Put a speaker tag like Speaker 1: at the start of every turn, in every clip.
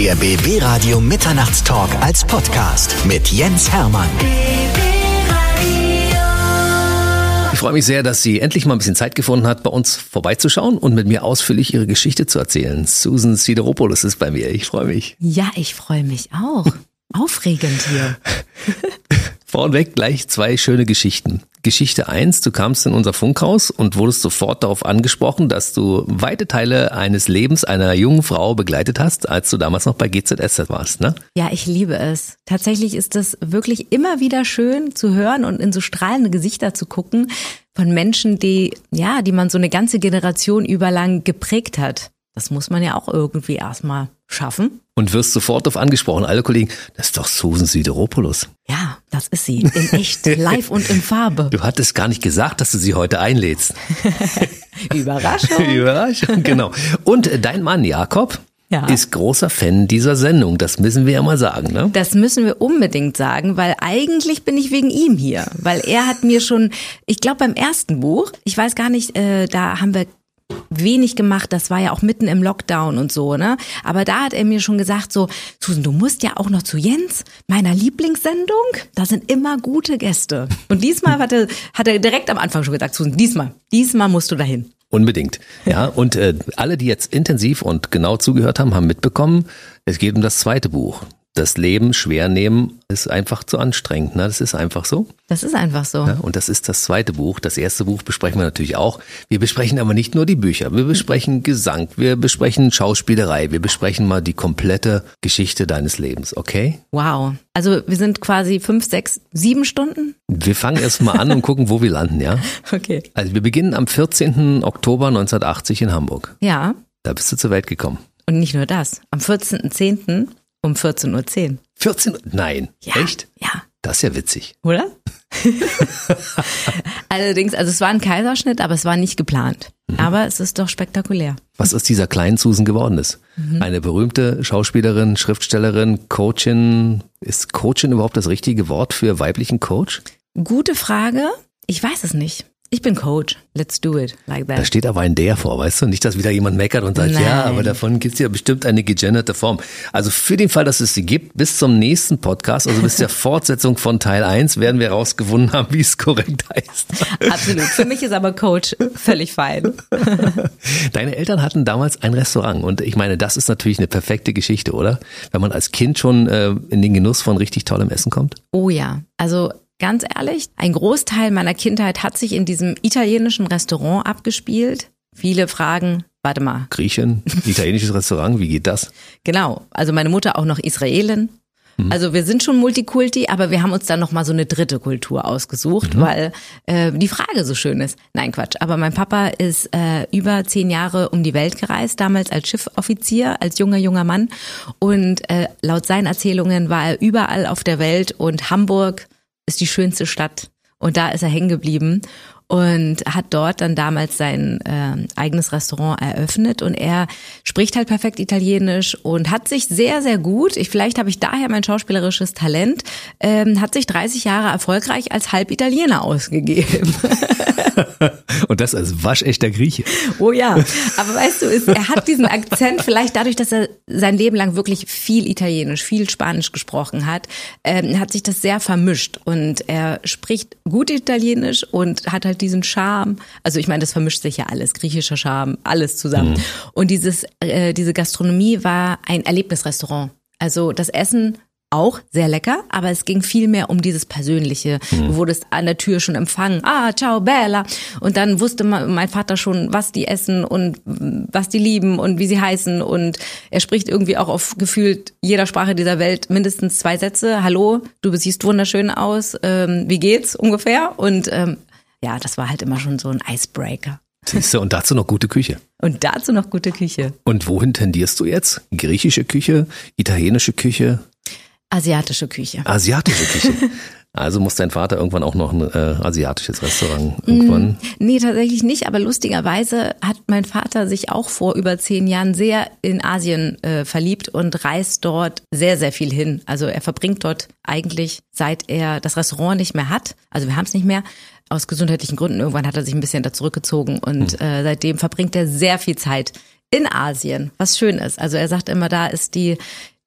Speaker 1: Der BB Radio Mitternachtstalk als Podcast mit Jens Hermann.
Speaker 2: Ich freue mich sehr, dass sie endlich mal ein bisschen Zeit gefunden hat, bei uns vorbeizuschauen und mit mir ausführlich ihre Geschichte zu erzählen. Susan Sideropoulos ist bei mir. Ich freue mich.
Speaker 3: Ja, ich freue mich auch. Aufregend hier.
Speaker 2: Vornweg gleich zwei schöne Geschichten. Geschichte eins: du kamst in unser Funkhaus und wurdest sofort darauf angesprochen, dass du weite Teile eines Lebens einer jungen Frau begleitet hast, als du damals noch bei GZSZ warst, ne?
Speaker 3: Ja, ich liebe es. Tatsächlich ist es wirklich immer wieder schön zu hören und in so strahlende Gesichter zu gucken von Menschen, die, ja, die man so eine ganze Generation überlang geprägt hat. Das muss man ja auch irgendwie erstmal schaffen.
Speaker 2: Und wirst sofort darauf angesprochen. Alle Kollegen, das ist doch Susan Sideropoulos.
Speaker 3: Ja, das ist sie. In echt, live und in Farbe.
Speaker 2: Du hattest gar nicht gesagt, dass du sie heute einlädst.
Speaker 3: Überraschung.
Speaker 2: Überraschung, genau. Und dein Mann Jakob
Speaker 3: Ja.
Speaker 2: ist großer Fan dieser Sendung. Das müssen wir ja mal sagen, ne?
Speaker 3: Das müssen wir unbedingt sagen, weil eigentlich bin ich wegen ihm hier. Weil er hat mir schon, ich glaube beim ersten Buch, ich weiß gar nicht, äh, da haben wir wenig gemacht, das war ja auch mitten im Lockdown und so, ne? Aber da hat er mir schon gesagt, so, Susan, du musst ja auch noch zu Jens, meiner Lieblingssendung, da sind immer gute Gäste. Und diesmal hat er, hat er direkt am Anfang schon gesagt, Susan, diesmal, diesmal musst du dahin.
Speaker 2: Unbedingt. Ja, und äh, alle, die jetzt intensiv und genau zugehört haben, haben mitbekommen, es geht um das zweite Buch. Das Leben schwer nehmen ist einfach zu anstrengend. Ne? Das ist einfach so.
Speaker 3: Das ist einfach so.
Speaker 2: Ja, und das ist das zweite Buch. Das erste Buch besprechen wir natürlich auch. Wir besprechen aber nicht nur die Bücher. Wir besprechen Gesang, wir besprechen Schauspielerei, wir besprechen mal die komplette Geschichte deines Lebens, okay?
Speaker 3: Wow. Also wir sind quasi fünf, sechs, sieben Stunden?
Speaker 2: Wir fangen erst mal an und gucken, wo wir landen, ja?
Speaker 3: Okay.
Speaker 2: Also wir beginnen am 14. Oktober 1980 in Hamburg.
Speaker 3: Ja.
Speaker 2: Da bist du zur Welt gekommen.
Speaker 3: Und nicht nur das. Am 14.10. um 14.10 Uhr.
Speaker 2: 14? Nein.
Speaker 3: Ja.
Speaker 2: Echt?
Speaker 3: Ja.
Speaker 2: Das ist ja witzig.
Speaker 3: Oder? Allerdings, also es war ein Kaiserschnitt, aber es war nicht geplant. Aber es ist doch spektakulär.
Speaker 2: Was aus dieser kleinen Susan geworden ist. Eine berühmte Schauspielerin, Schriftstellerin, Coachin. Ist Coachin überhaupt das richtige Wort für weiblichen Coach?
Speaker 3: Gute Frage. Ich weiß es nicht. Ich bin Coach. Let's do it like
Speaker 2: Da
Speaker 3: that.
Speaker 2: steht aber ein der vor, weißt du? Nicht, dass wieder jemand meckert und sagt,
Speaker 3: Nein.
Speaker 2: ja, aber davon gibt es ja bestimmt eine gegenderte Form. Also für den Fall, dass es sie gibt, bis zum nächsten Podcast, also bis der Fortsetzung von Teil 1, werden wir herausgefunden haben, wie es korrekt heißt.
Speaker 3: Absolut. Für mich ist aber Coach völlig fein.
Speaker 2: Deine Eltern hatten damals ein Restaurant und ich meine, das ist natürlich eine perfekte Geschichte, oder? Wenn man als Kind schon äh, in den Genuss von richtig tollem Essen kommt.
Speaker 3: Oh ja. Also ganz ehrlich, ein Großteil meiner Kindheit hat sich in diesem italienischen Restaurant abgespielt. Viele fragen, warte mal,
Speaker 2: Griechin, italienisches Restaurant, wie geht das?
Speaker 3: Genau, also meine Mutter auch noch Israelin. Also wir sind schon Multikulti, aber wir haben uns dann noch mal so eine dritte Kultur ausgesucht, weil äh, die Frage so schön ist. Nein, Quatsch. Aber mein Papa ist äh, über zehn Jahre um die Welt gereist, damals als Schiffoffizier, als junger junger Mann. Und äh, laut seinen Erzählungen war er überall auf der Welt und Hamburg ist die schönste Stadt. Und da ist er hängen geblieben und hat dort dann damals sein äh, eigenes Restaurant eröffnet und er spricht halt perfekt Italienisch und hat sich sehr, sehr gut, ich, vielleicht habe ich daher mein schauspielerisches Talent, ähm, hat sich 30 Jahre erfolgreich als Halbitaliener ausgegeben.
Speaker 2: Und das als waschechter Grieche.
Speaker 3: Oh ja, aber weißt du, ist, er hat diesen Akzent vielleicht dadurch, dass er sein Leben lang wirklich viel Italienisch, viel Spanisch gesprochen hat, ähm, hat sich das sehr vermischt und er spricht gut Italienisch und hat halt diesen Charme. Also ich meine, das vermischt sich ja alles, griechischer Charme, alles zusammen. Und dieses, äh, diese Gastronomie war ein Erlebnisrestaurant. Also das Essen auch sehr lecker, aber es ging viel mehr um dieses Persönliche. Du wurdest an der Tür schon empfangen. Ah, ciao, Bella. Und dann wusste mein Vater schon, was die essen und was die lieben und wie sie heißen. Und er spricht irgendwie auch auf gefühlt jeder Sprache dieser Welt mindestens zwei Sätze. Hallo, du siehst wunderschön aus. Ähm, wie geht's ungefähr? Und ähm, ja, das war halt immer schon so ein Icebreaker.
Speaker 2: Siehst du, und dazu noch gute Küche.
Speaker 3: Und dazu noch gute Küche.
Speaker 2: Und wohin tendierst du jetzt? Griechische Küche, italienische Küche,
Speaker 3: Asiatische Küche.
Speaker 2: asiatische Küche. Also muss dein Vater irgendwann auch noch ein äh, asiatisches Restaurant irgendwann.
Speaker 3: Nee, tatsächlich nicht, aber lustigerweise hat mein Vater sich auch vor über zehn Jahren sehr in Asien äh, verliebt und reist dort sehr, sehr viel hin. Also er verbringt dort eigentlich, seit er das Restaurant nicht mehr hat, also wir haben es nicht mehr, aus gesundheitlichen Gründen, irgendwann hat er sich ein bisschen da zurückgezogen und äh, seitdem verbringt er sehr viel Zeit in Asien, was schön ist. Also er sagt immer, da ist die,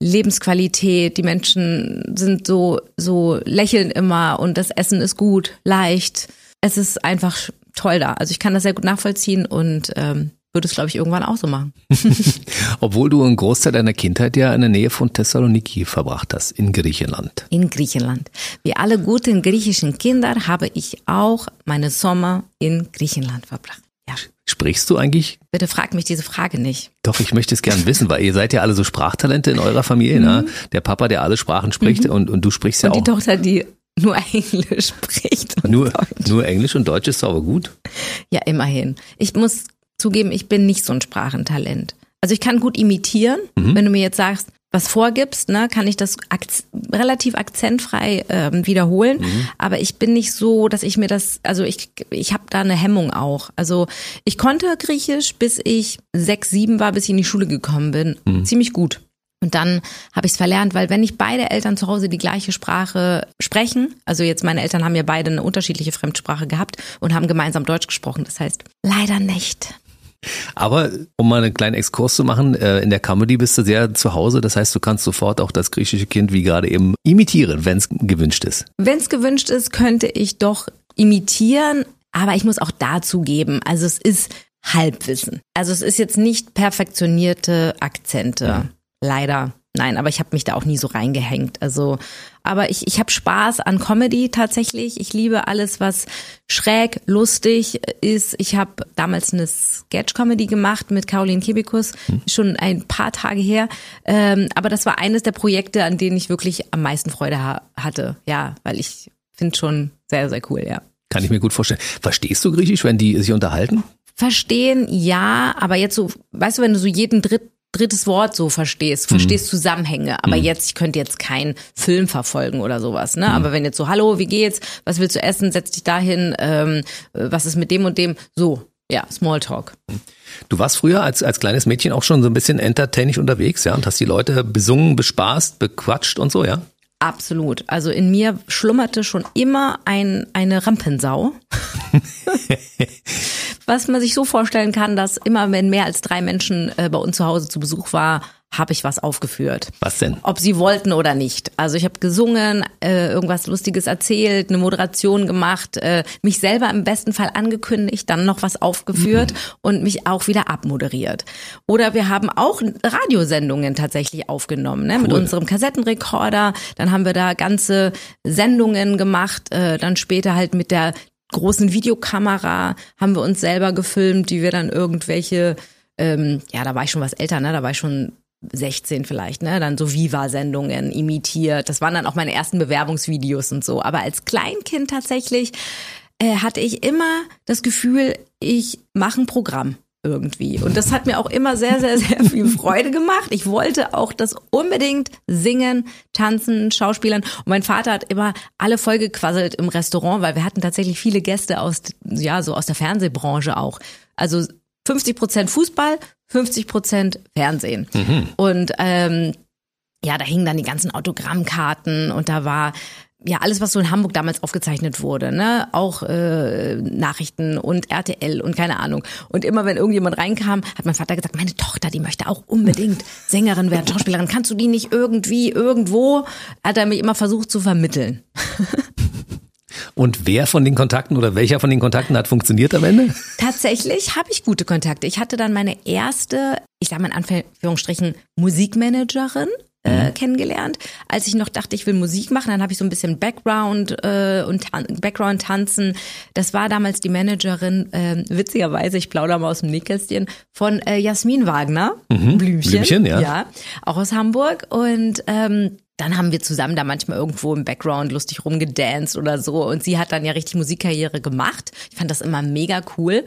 Speaker 3: Lebensqualität, die Menschen sind so, so lächeln immer und das Essen ist gut, leicht. Es ist einfach toll da. Also ich kann das sehr gut nachvollziehen und ähm, würde es, glaube ich, irgendwann auch so machen.
Speaker 2: Obwohl du einen Großteil deiner Kindheit ja in der Nähe von Thessaloniki verbracht hast, in Griechenland.
Speaker 3: In Griechenland. Wie alle guten griechischen Kinder habe ich auch meine Sommer in Griechenland verbracht. Ja.
Speaker 2: Sprichst du eigentlich?
Speaker 3: Bitte frag mich diese Frage nicht.
Speaker 2: Doch, ich möchte es gern wissen, weil ihr seid ja alle so Sprachtalente in eurer Familie, ne? mhm. ne? Der Papa, der alle Sprachen spricht mhm. und, und du sprichst ja
Speaker 3: und
Speaker 2: auch.
Speaker 3: Und die Tochter, die nur Englisch spricht.
Speaker 2: nur, Deutsch. nur Englisch und Deutsch ist aber gut.
Speaker 3: Ja, immerhin. Ich muss zugeben, ich bin nicht so ein Sprachentalent. Also ich kann gut imitieren. Mhm. Wenn du mir jetzt sagst, was vorgibst, ne, kann ich das ak relativ akzentfrei ähm, wiederholen. Mhm. Aber ich bin nicht so, dass ich mir das, also ich, ich habe da eine Hemmung auch. Also ich konnte Griechisch, bis ich sechs, sieben war, bis ich in die Schule gekommen bin. Mhm. Ziemlich gut. Und dann habe ich es verlernt, weil wenn nicht beide Eltern zu Hause die gleiche Sprache sprechen, also jetzt meine Eltern haben ja beide eine unterschiedliche Fremdsprache gehabt und haben gemeinsam Deutsch gesprochen. Das heißt, leider nicht.
Speaker 2: Aber um mal einen kleinen Exkurs zu machen, äh, in der Comedy bist du sehr zu Hause. Das heißt, du kannst sofort auch das griechische Kind wie gerade eben imitieren, wenn es gewünscht ist.
Speaker 3: Wenn es gewünscht ist, könnte ich doch imitieren. Aber ich muss auch dazu geben, also es ist Halbwissen. Also es ist jetzt nicht perfektionierte Akzente. Mhm. Leider. Nein, aber ich habe mich da auch nie so reingehängt. Also, aber ich, ich habe Spaß an Comedy tatsächlich. Ich liebe alles, was schräg, lustig ist. Ich habe damals eine Sketch-Comedy gemacht mit Caroline Kibikus, hm. schon ein paar Tage her. Ähm, aber das war eines der Projekte, an denen ich wirklich am meisten Freude ha hatte. Ja, weil ich finde schon sehr, sehr cool, ja.
Speaker 2: Kann ich mir gut vorstellen. Verstehst du Griechisch, wenn die sich unterhalten?
Speaker 3: Verstehen, ja, aber jetzt so, weißt du, wenn du so jeden dritten drittes Wort so verstehst, verstehst mhm. Zusammenhänge. Aber mhm. jetzt, ich könnte jetzt keinen Film verfolgen oder sowas, ne? Mhm. Aber wenn jetzt so, hallo, wie geht's? Was willst du essen? Setz dich dahin, ähm, was ist mit dem und dem? So, ja, Smalltalk.
Speaker 2: Du warst früher als, als kleines Mädchen auch schon so ein bisschen entertainisch unterwegs, ja, und hast die Leute besungen, bespaßt, bequatscht und so, ja?
Speaker 3: Absolut. Also in mir schlummerte schon immer ein, eine Rampensau. Was man sich so vorstellen kann, dass immer, wenn mehr als drei Menschen äh, bei uns zu Hause zu Besuch war, habe ich was aufgeführt.
Speaker 2: Was denn?
Speaker 3: Ob sie wollten oder nicht. Also ich habe gesungen, äh, irgendwas Lustiges erzählt, eine Moderation gemacht, äh, mich selber im besten Fall angekündigt, dann noch was aufgeführt mhm. und mich auch wieder abmoderiert. Oder wir haben auch Radiosendungen tatsächlich aufgenommen, ne, cool. mit unserem Kassettenrekorder. Dann haben wir da ganze Sendungen gemacht, äh, dann später halt mit der großen Videokamera haben wir uns selber gefilmt, die wir dann irgendwelche ähm, ja, da war ich schon was älter, ne? Da war ich schon 16 vielleicht, ne, dann so Viva-Sendungen imitiert. Das waren dann auch meine ersten Bewerbungsvideos und so. Aber als Kleinkind tatsächlich äh, hatte ich immer das Gefühl, ich mache ein Programm irgendwie. Und das hat mir auch immer sehr, sehr, sehr viel Freude gemacht. Ich wollte auch das unbedingt singen, tanzen, schauspielern. Und mein Vater hat immer alle vollgequasselt im Restaurant, weil wir hatten tatsächlich viele Gäste aus, ja, so aus der Fernsehbranche auch. Also 50 Prozent Fußball, 50 Prozent Fernsehen. Mhm. Und ähm, ja, da hingen dann die ganzen Autogrammkarten und da war ja alles, was so in Hamburg damals aufgezeichnet wurde, ne, auch äh, Nachrichten und RTL und keine Ahnung. Und immer wenn irgendjemand reinkam, hat mein Vater gesagt, meine Tochter, die möchte auch unbedingt Sängerin werden, Schauspielerin. Kannst du die nicht irgendwie irgendwo? Hat er mich immer versucht zu vermitteln.
Speaker 2: Und wer von den Kontakten oder welcher von den Kontakten hat funktioniert am Ende?
Speaker 3: Tatsächlich habe ich gute Kontakte. Ich hatte dann meine erste, ich sage mal in Anführungsstrichen, Musikmanagerin. Äh, mhm. kennengelernt, als ich noch dachte, ich will Musik machen, dann habe ich so ein bisschen Background äh, und Tan Background tanzen. Das war damals die Managerin, äh, witzigerweise, ich plaudere mal aus dem Nähkästchen, von äh, Jasmin Wagner, mhm. Blümchen, Blümchen ja. ja, auch aus Hamburg und ähm, dann haben wir zusammen da manchmal irgendwo im Background lustig rumgedanced oder so. Und sie hat dann ja richtig Musikkarriere gemacht. Ich fand das immer mega cool.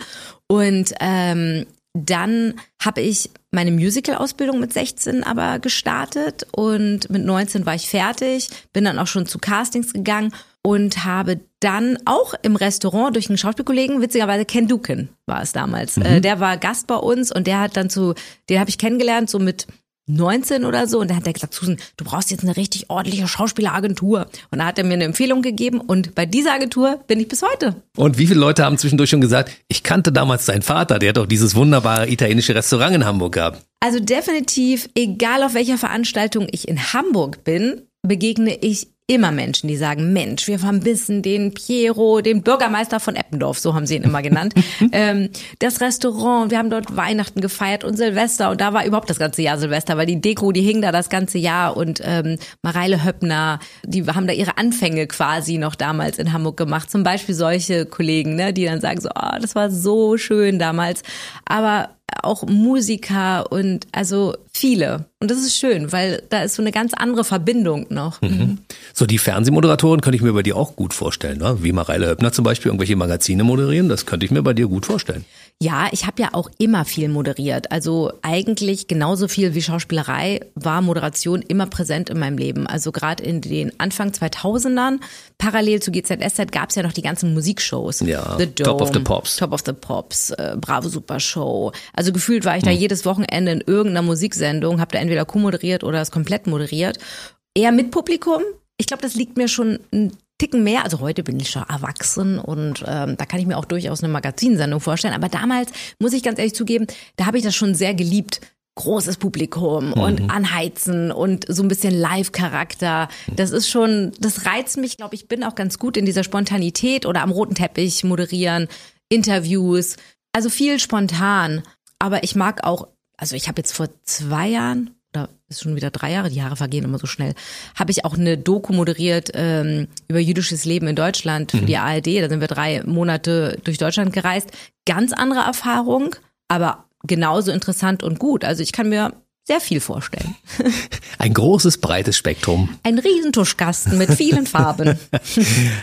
Speaker 3: Und ähm, dann habe ich meine Musical-Ausbildung mit 16 aber gestartet und mit 19 war ich fertig, bin dann auch schon zu Castings gegangen und habe dann auch im Restaurant durch einen Schauspielkollegen, witzigerweise Ken Duken war es damals, mhm. äh, der war Gast bei uns und der hat dann zu, den habe ich kennengelernt, so mit 19 oder so und dann hat er gesagt, Susan, du brauchst jetzt eine richtig ordentliche Schauspieleragentur. Und da hat er mir eine Empfehlung gegeben und bei dieser Agentur bin ich bis heute.
Speaker 2: Und wie viele Leute haben zwischendurch schon gesagt, ich kannte damals seinen Vater, der hat doch dieses wunderbare italienische Restaurant in Hamburg gehabt.
Speaker 3: Also definitiv, egal auf welcher Veranstaltung ich in Hamburg bin, begegne ich immer Menschen, die sagen, Mensch, wir vermissen den Piero, den Bürgermeister von Eppendorf, so haben sie ihn immer genannt. ähm, das Restaurant, wir haben dort Weihnachten gefeiert und Silvester und da war überhaupt das ganze Jahr Silvester, weil die Deko, die hing da das ganze Jahr und ähm, Mareile Höppner, die haben da ihre Anfänge quasi noch damals in Hamburg gemacht. Zum Beispiel solche Kollegen, ne, die dann sagen so, oh, das war so schön damals. Aber auch Musiker und also viele. Und das ist schön, weil da ist so eine ganz andere Verbindung noch.
Speaker 2: Mhm. So, die Fernsehmoderatoren könnte ich mir bei dir auch gut vorstellen, ne? wie Mareile Höppner zum Beispiel irgendwelche Magazine moderieren, das könnte ich mir bei dir gut vorstellen.
Speaker 3: Ja, ich habe ja auch immer viel moderiert. Also eigentlich genauso viel wie Schauspielerei war Moderation immer präsent in meinem Leben. Also gerade in den Anfang 2000ern, parallel zu GZSZ, gab es ja noch die ganzen Musikshows.
Speaker 2: Ja, the Dome, Top of the Pops.
Speaker 3: Top of the Pops, äh, Bravo Super Show. Also gefühlt war ich da hm. jedes Wochenende in irgendeiner Musiksendung, habe da entweder co-moderiert oder es komplett moderiert. Eher mit Publikum. Ich glaube, das liegt mir schon ein Ticken mehr. Also heute bin ich schon erwachsen und ähm, da kann ich mir auch durchaus eine Magazinsendung vorstellen. Aber damals, muss ich ganz ehrlich zugeben, da habe ich das schon sehr geliebt. Großes Publikum mhm. und anheizen und so ein bisschen Live-Charakter. Das ist schon, das reizt mich, glaube ich, bin auch ganz gut in dieser Spontanität oder am roten Teppich moderieren, Interviews. Also viel spontan. Aber ich mag auch, also ich habe jetzt vor zwei Jahren oder ist schon wieder drei Jahre, die Jahre vergehen immer so schnell, habe ich auch eine Doku moderiert ähm, über jüdisches Leben in Deutschland für mhm. die ARD. Da sind wir drei Monate durch Deutschland gereist. Ganz andere Erfahrung, aber genauso interessant und gut. Also ich kann mir sehr viel vorstellen.
Speaker 2: Ein großes, breites Spektrum.
Speaker 3: Ein Riesentuschkasten mit vielen Farben.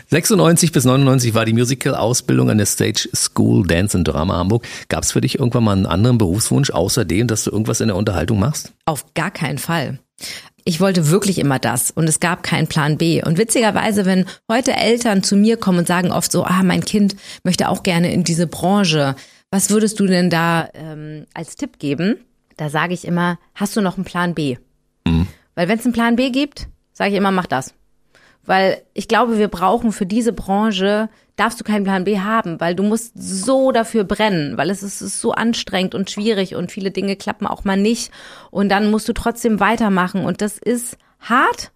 Speaker 2: 96 bis 99 war die Musical-Ausbildung an der Stage School Dance and Drama Hamburg. Gab es für dich irgendwann mal einen anderen Berufswunsch, außer dem, dass du irgendwas in der Unterhaltung machst?
Speaker 3: Auf gar keinen Fall. Ich wollte wirklich immer das und es gab keinen Plan B. Und witzigerweise, wenn heute Eltern zu mir kommen und sagen oft so, ah, mein Kind möchte auch gerne in diese Branche, was würdest du denn da ähm, als Tipp geben? Da sage ich immer, hast du noch einen Plan B? Mhm. Weil wenn es einen Plan B gibt, sage ich immer, mach das. Weil ich glaube, wir brauchen für diese Branche, darfst du keinen Plan B haben, weil du musst so dafür brennen, weil es ist, ist so anstrengend und schwierig und viele Dinge klappen auch mal nicht. Und dann musst du trotzdem weitermachen und das ist hart.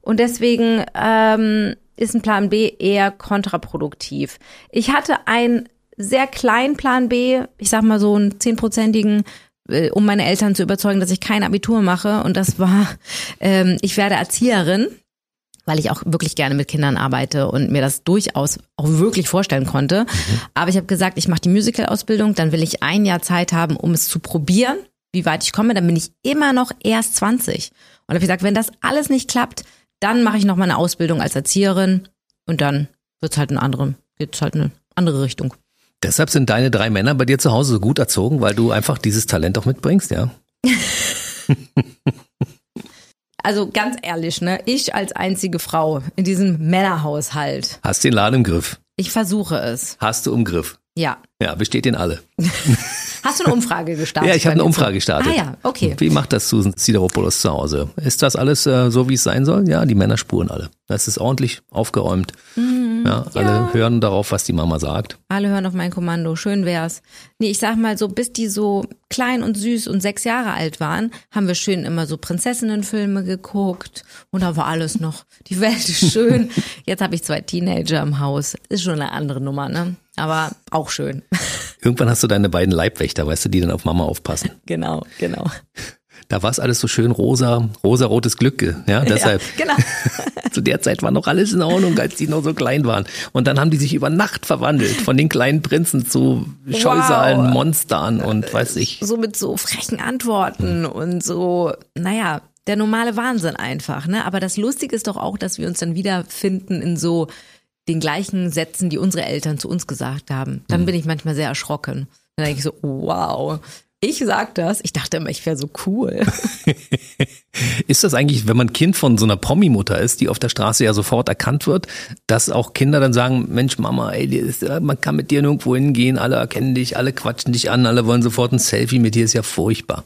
Speaker 3: Und deswegen ähm, ist ein Plan B eher kontraproduktiv. Ich hatte einen sehr kleinen Plan B, ich sag mal so einen zehnprozentigen, äh, um meine Eltern zu überzeugen, dass ich kein Abitur mache. Und das war, ähm, ich werde Erzieherin, weil ich auch wirklich gerne mit Kindern arbeite und mir das durchaus auch wirklich vorstellen konnte. Mhm. Aber ich habe gesagt, ich mache die Musical-Ausbildung, dann will ich ein Jahr Zeit haben, um es zu probieren, wie weit ich komme. Dann bin ich immer noch erst 20. Und habe gesagt, wenn das alles nicht klappt, dann mache ich noch mal eine Ausbildung als Erzieherin und dann wird's halt eine andere, geht's halt eine andere Richtung.
Speaker 2: Deshalb sind deine drei Männer bei dir zu Hause so gut erzogen, weil du einfach dieses Talent auch mitbringst, ja?
Speaker 3: Also ganz ehrlich, ne, ich als einzige Frau in diesem Männerhaushalt.
Speaker 2: Hast den Laden im Griff.
Speaker 3: Ich versuche es.
Speaker 2: Hast du im Griff.
Speaker 3: Ja.
Speaker 2: Ja, besteht den alle.
Speaker 3: Hast du eine Umfrage gestartet?
Speaker 2: ja, ich habe eine Umfrage gestartet.
Speaker 3: Ah ja, okay.
Speaker 2: Wie macht das Susan Sideropoulos zu Hause? Ist das alles äh, so, wie es sein soll? Ja, die Männer spuren alle. Das ist ordentlich aufgeräumt. Mhm, ja, alle ja. hören darauf, was die Mama sagt.
Speaker 3: Alle hören auf mein Kommando. Schön wär's. Nee, ich sag mal so, bis die so klein und süß und sechs Jahre alt waren, haben wir schön immer so Prinzessinnenfilme geguckt und da war alles noch, die Welt ist schön. Jetzt habe ich zwei Teenager im Haus. Ist schon eine andere Nummer, ne? Aber auch schön.
Speaker 2: Irgendwann hast du deine beiden Leibwächter, weißt du, die dann auf Mama aufpassen.
Speaker 3: Genau, genau.
Speaker 2: Da war es alles so schön rosa, rosa-rotes Glück, ja, deshalb.
Speaker 3: Ja, genau.
Speaker 2: Zu der Zeit war noch alles in Ordnung, als die noch so klein waren. Und dann haben die sich über Nacht verwandelt, von den kleinen Prinzen zu Scheusalen, wow. Monstern und weiß ich.
Speaker 3: So mit so frechen Antworten und so, naja, der normale Wahnsinn einfach, ne? Aber das Lustige ist doch auch, dass wir uns dann wiederfinden in so den gleichen Sätzen, die unsere Eltern zu uns gesagt haben. Dann mhm. bin ich manchmal sehr erschrocken. Dann denke ich so, wow, ich sag das. Ich dachte immer, ich wäre so cool.
Speaker 2: ist das eigentlich, wenn man Kind von so einer Promi-Mutter ist, die auf der Straße ja sofort erkannt wird, dass auch Kinder dann sagen, Mensch, Mama, ey, man kann mit dir nirgendwo hingehen, alle erkennen dich, alle quatschen dich an, alle wollen sofort ein Selfie mit dir, ist ja furchtbar.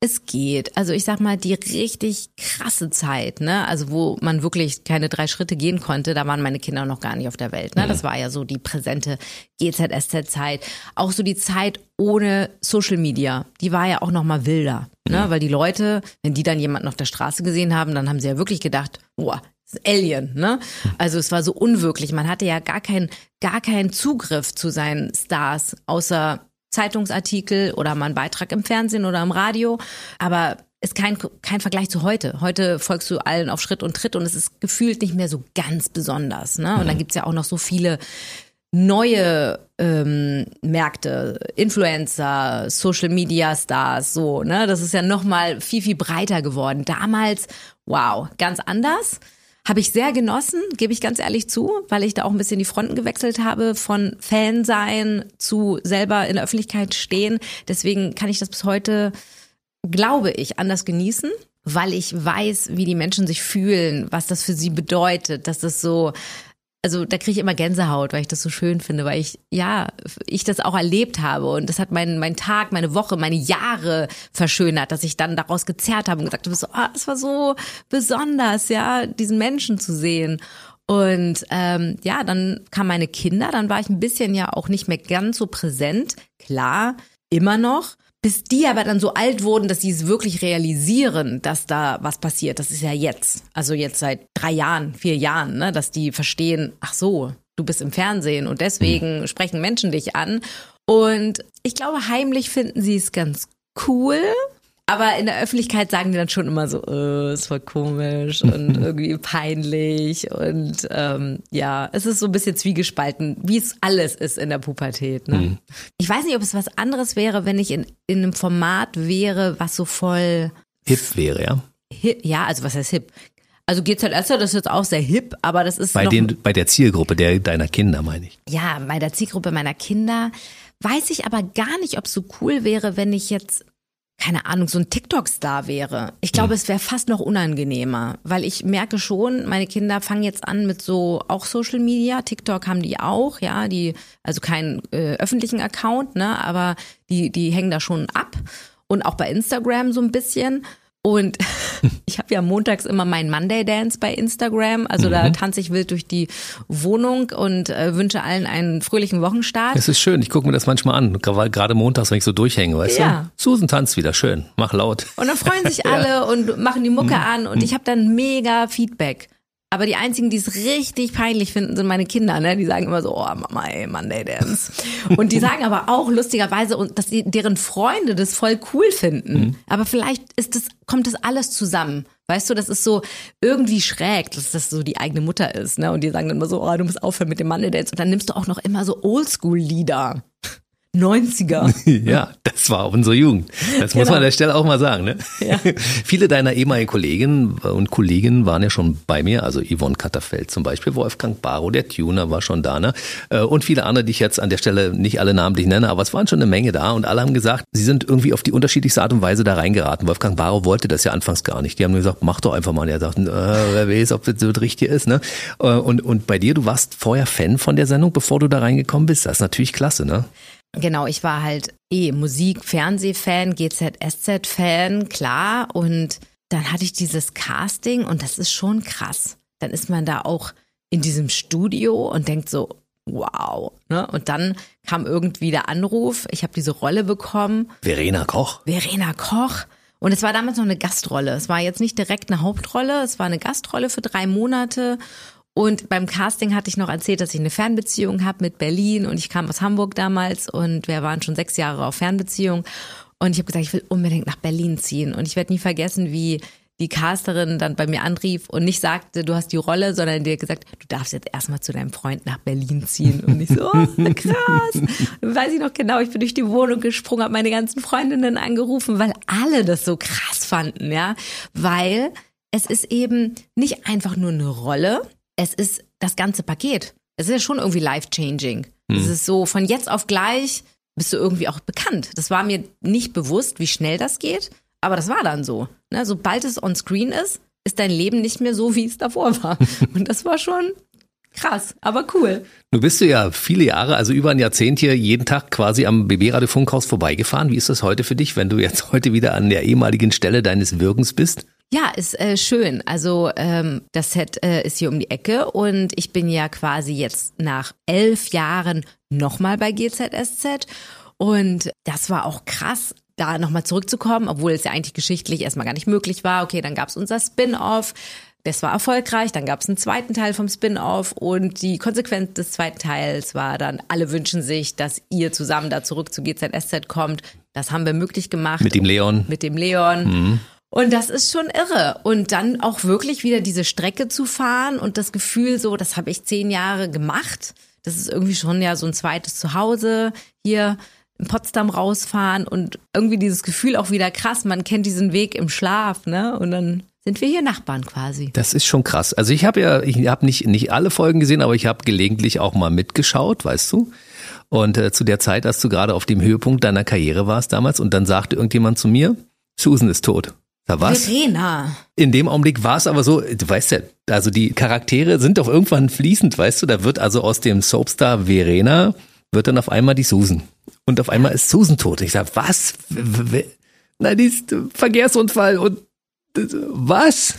Speaker 3: Es geht. Also ich sag mal, die richtig krasse Zeit, ne? Also wo man wirklich keine drei Schritte gehen konnte, da waren meine Kinder noch gar nicht auf der Welt. Ne? Das war ja so die präsente GZSZ-Zeit. Auch so die Zeit ohne Social Media. Die war ja auch noch mal wilder. Ne? Weil die Leute, wenn die dann jemanden auf der Straße gesehen haben, dann haben sie ja wirklich gedacht, boah, Alien, ne? Also es war so unwirklich. Man hatte ja gar keinen, gar keinen Zugriff zu seinen Stars, außer Zeitungsartikel oder mal einen Beitrag im Fernsehen oder im Radio. Aber ist kein, kein Vergleich zu heute. Heute folgst du allen auf Schritt und Tritt und es ist gefühlt nicht mehr so ganz besonders. Ne? Und dann gibt's ja auch noch so viele neue ähm, Märkte, Influencer, Social Media Stars, so, ne? Das ist ja nochmal viel, viel breiter geworden. Damals, wow, ganz anders. Habe ich sehr genossen, gebe ich ganz ehrlich zu, weil ich da auch ein bisschen die Fronten gewechselt habe von Fan sein zu selber in der Öffentlichkeit stehen. Deswegen kann ich das bis heute, glaube ich, anders genießen weil ich weiß, wie die Menschen sich fühlen, was das für sie bedeutet, dass das so also da kriege ich immer Gänsehaut, weil ich das so schön finde, weil ich, ja, ich das auch erlebt habe und das hat meinen mein Tag, meine Woche, meine Jahre verschönert, dass ich dann daraus gezerrt habe und gesagt habe, so, ah, es war so besonders, ja, diesen Menschen zu sehen. Und ähm, ja, dann kamen meine Kinder, dann war ich ein bisschen ja auch nicht mehr ganz so präsent. Klar, immer noch. Bis die aber dann so alt wurden, dass sie es wirklich realisieren, dass da was passiert. Das ist ja jetzt. Also jetzt seit drei Jahren, vier Jahren, ne, dass die verstehen, ach so, du bist im Fernsehen und deswegen mhm. sprechen Menschen dich an. Und ich glaube, heimlich finden sie es ganz cool, aber in der Öffentlichkeit sagen die dann schon immer so, äh, es war komisch und irgendwie peinlich und ähm, ja, es ist so ein bisschen zwiegespalten, wie es alles ist in der Pubertät. Ne? Mhm. Ich weiß nicht, ob es was anderes wäre, wenn ich in, in einem Format wäre, was so voll
Speaker 2: hip wäre, ja.
Speaker 3: Hip, ja, also was heißt hip? Also GZS, das ist jetzt auch sehr hip, aber das ist
Speaker 2: bei
Speaker 3: noch,
Speaker 2: den bei der Zielgruppe der deiner Kinder meine ich.
Speaker 3: Ja, bei der Zielgruppe meiner Kinder weiß ich aber gar nicht, ob es so cool wäre, wenn ich jetzt keine Ahnung, so ein TikTok-Star wäre. Ich glaube, es wäre fast noch unangenehmer, weil ich merke schon, meine Kinder fangen jetzt an mit so auch Social Media. TikTok haben die auch, ja, die also keinen äh, öffentlichen Account, ne, aber die die hängen da schon ab und auch bei Instagram so ein bisschen. Und ich habe ja montags immer meinen Monday Dance bei Instagram. Also mhm. da tanze ich wild durch die Wohnung und äh, wünsche allen einen fröhlichen Wochenstart.
Speaker 2: Es ist schön, ich gucke mir das manchmal an. Gerade montags, wenn ich so durchhänge, weißt ja. du? Susan tanzt wieder, schön, mach laut.
Speaker 3: Und dann freuen sich alle ja. und machen die Mucke mhm. an und ich habe dann mega Feedback. Aber die einzigen, die es richtig peinlich finden, sind meine Kinder, ne? Die sagen immer so, oh Mama, ey, Monday Dance. Und die sagen aber auch lustigerweise, dass die, deren Freunde das voll cool finden. Mhm. Aber vielleicht ist das, kommt das alles zusammen. Weißt du, das ist so irgendwie schräg, dass das so die eigene Mutter ist, ne? Und die sagen dann immer so, oh, du musst aufhören mit dem Monday Dance. Und dann nimmst du auch noch immer so Oldschool-Lieder. 90er.
Speaker 2: Ja, das war unsere Jugend. Das genau. muss man an der Stelle auch mal sagen. Ne? Ja. Viele deiner ehemaligen Kollegen und Kolleginnen waren ja schon bei mir, also Yvonne Katterfeld zum Beispiel, Wolfgang Barrow, der Tuner war schon da, ne? Äh, und viele andere, die ich jetzt an der Stelle nicht alle namentlich nenne, aber es waren schon eine Menge da und alle haben gesagt, sie sind irgendwie auf die unterschiedlichste Art und Weise da reingeraten. Wolfgang Barrow wollte das ja anfangs gar nicht. Die haben gesagt, mach doch einfach mal. Und er sagt, äh, wer weiß, ob das so richtig ist. Ne? Äh, und, und bei dir, du warst vorher Fan von der Sendung, bevor du da reingekommen bist. Das ist natürlich klasse, ne?
Speaker 3: Genau, ich war halt eh Musik, Fernsehfan, GZSZ-Fan, klar. Und dann hatte ich dieses Casting und das ist schon krass. Dann ist man da auch in diesem Studio und denkt so, wow. Ne? Und dann kam irgendwie der Anruf, ich habe diese Rolle bekommen.
Speaker 2: Verena Koch.
Speaker 3: Verena Koch. Und es war damals noch eine Gastrolle. Es war jetzt nicht direkt eine Hauptrolle, es war eine Gastrolle für drei Monate. Und beim Casting hatte ich noch erzählt, dass ich eine Fernbeziehung habe mit Berlin und ich kam aus Hamburg damals und wir waren schon sechs Jahre auf Fernbeziehung. Und ich habe gesagt, ich will unbedingt nach Berlin ziehen. Und ich werde nie vergessen, wie die Casterin dann bei mir anrief und nicht sagte, du hast die Rolle, sondern dir gesagt, du darfst jetzt erstmal zu deinem Freund nach Berlin ziehen. Und ich so, oh, krass. Und weiß ich noch genau, ich bin durch die Wohnung gesprungen, habe meine ganzen Freundinnen angerufen, weil alle das so krass fanden, ja. Weil es ist eben nicht einfach nur eine Rolle, es ist das ganze Paket. Es ist ja schon irgendwie life-changing. Hm. Es ist so, von jetzt auf gleich bist du irgendwie auch bekannt. Das war mir nicht bewusst, wie schnell das geht, aber das war dann so. Ne? Sobald es on screen ist, ist dein Leben nicht mehr so, wie es davor war. Und das war schon Krass, aber cool.
Speaker 2: Du bist du ja viele Jahre, also über ein Jahrzehnt hier jeden Tag quasi am BB-Radio Funkhaus vorbeigefahren. Wie ist das heute für dich, wenn du jetzt heute wieder an der ehemaligen Stelle deines Wirkens bist?
Speaker 3: Ja, ist äh, schön. Also ähm, das Set äh, ist hier um die Ecke und ich bin ja quasi jetzt nach elf Jahren nochmal bei GZSZ und das war auch krass da nochmal zurückzukommen, obwohl es ja eigentlich geschichtlich erstmal gar nicht möglich war. Okay, dann gab es unser Spin-off. Das war erfolgreich, dann gab es einen zweiten Teil vom Spin-off und die Konsequenz des zweiten Teils war dann, alle wünschen sich, dass ihr zusammen da zurück zu GZSZ kommt. Das haben wir möglich gemacht.
Speaker 2: Mit dem Leon.
Speaker 3: Mit dem Leon. Mhm. Und das ist schon irre. Und dann auch wirklich wieder diese Strecke zu fahren und das Gefühl so, das habe ich zehn Jahre gemacht. Das ist irgendwie schon ja so ein zweites Zuhause hier in Potsdam rausfahren und irgendwie dieses Gefühl auch wieder krass. Man kennt diesen Weg im Schlaf, ne? Und dann sind wir hier Nachbarn quasi.
Speaker 2: Das ist schon krass. Also ich habe ja, ich habe nicht nicht alle Folgen gesehen, aber ich habe gelegentlich auch mal mitgeschaut, weißt du. Und äh, zu der Zeit, als du gerade auf dem Höhepunkt deiner Karriere warst damals, und dann sagte irgendjemand zu mir, Susan ist tot. Da was?
Speaker 3: Verena.
Speaker 2: In dem Augenblick war es aber so, du weißt ja, also die Charaktere sind doch irgendwann fließend, weißt du, da wird also aus dem Soapstar Verena wird dann auf einmal die Susan. Und auf einmal ist Susan tot. Ich sag, was? Nein, die ist Verkehrsunfall und was?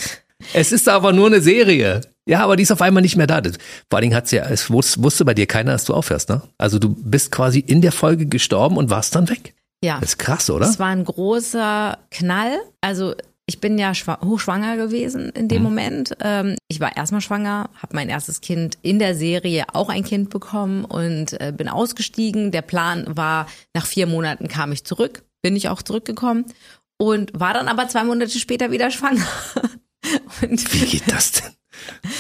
Speaker 2: Es ist aber nur eine Serie. Ja, aber die ist auf einmal nicht mehr da. Vor allen Dingen hat's ja, es wusste bei dir keiner, dass du aufhörst, ne? Also du bist quasi in der Folge gestorben und warst dann weg.
Speaker 3: Ja.
Speaker 2: Das ist krass, oder?
Speaker 3: Das war ein großer Knall. Also ich bin ja hochschwanger gewesen in dem mhm. Moment. Ähm, ich war erstmal schwanger, habe mein erstes Kind in der Serie auch ein Kind bekommen und äh, bin ausgestiegen. Der Plan war, nach vier Monaten kam ich zurück, bin ich auch zurückgekommen und war dann aber zwei Monate später wieder schwanger.
Speaker 2: Und Wie geht das denn?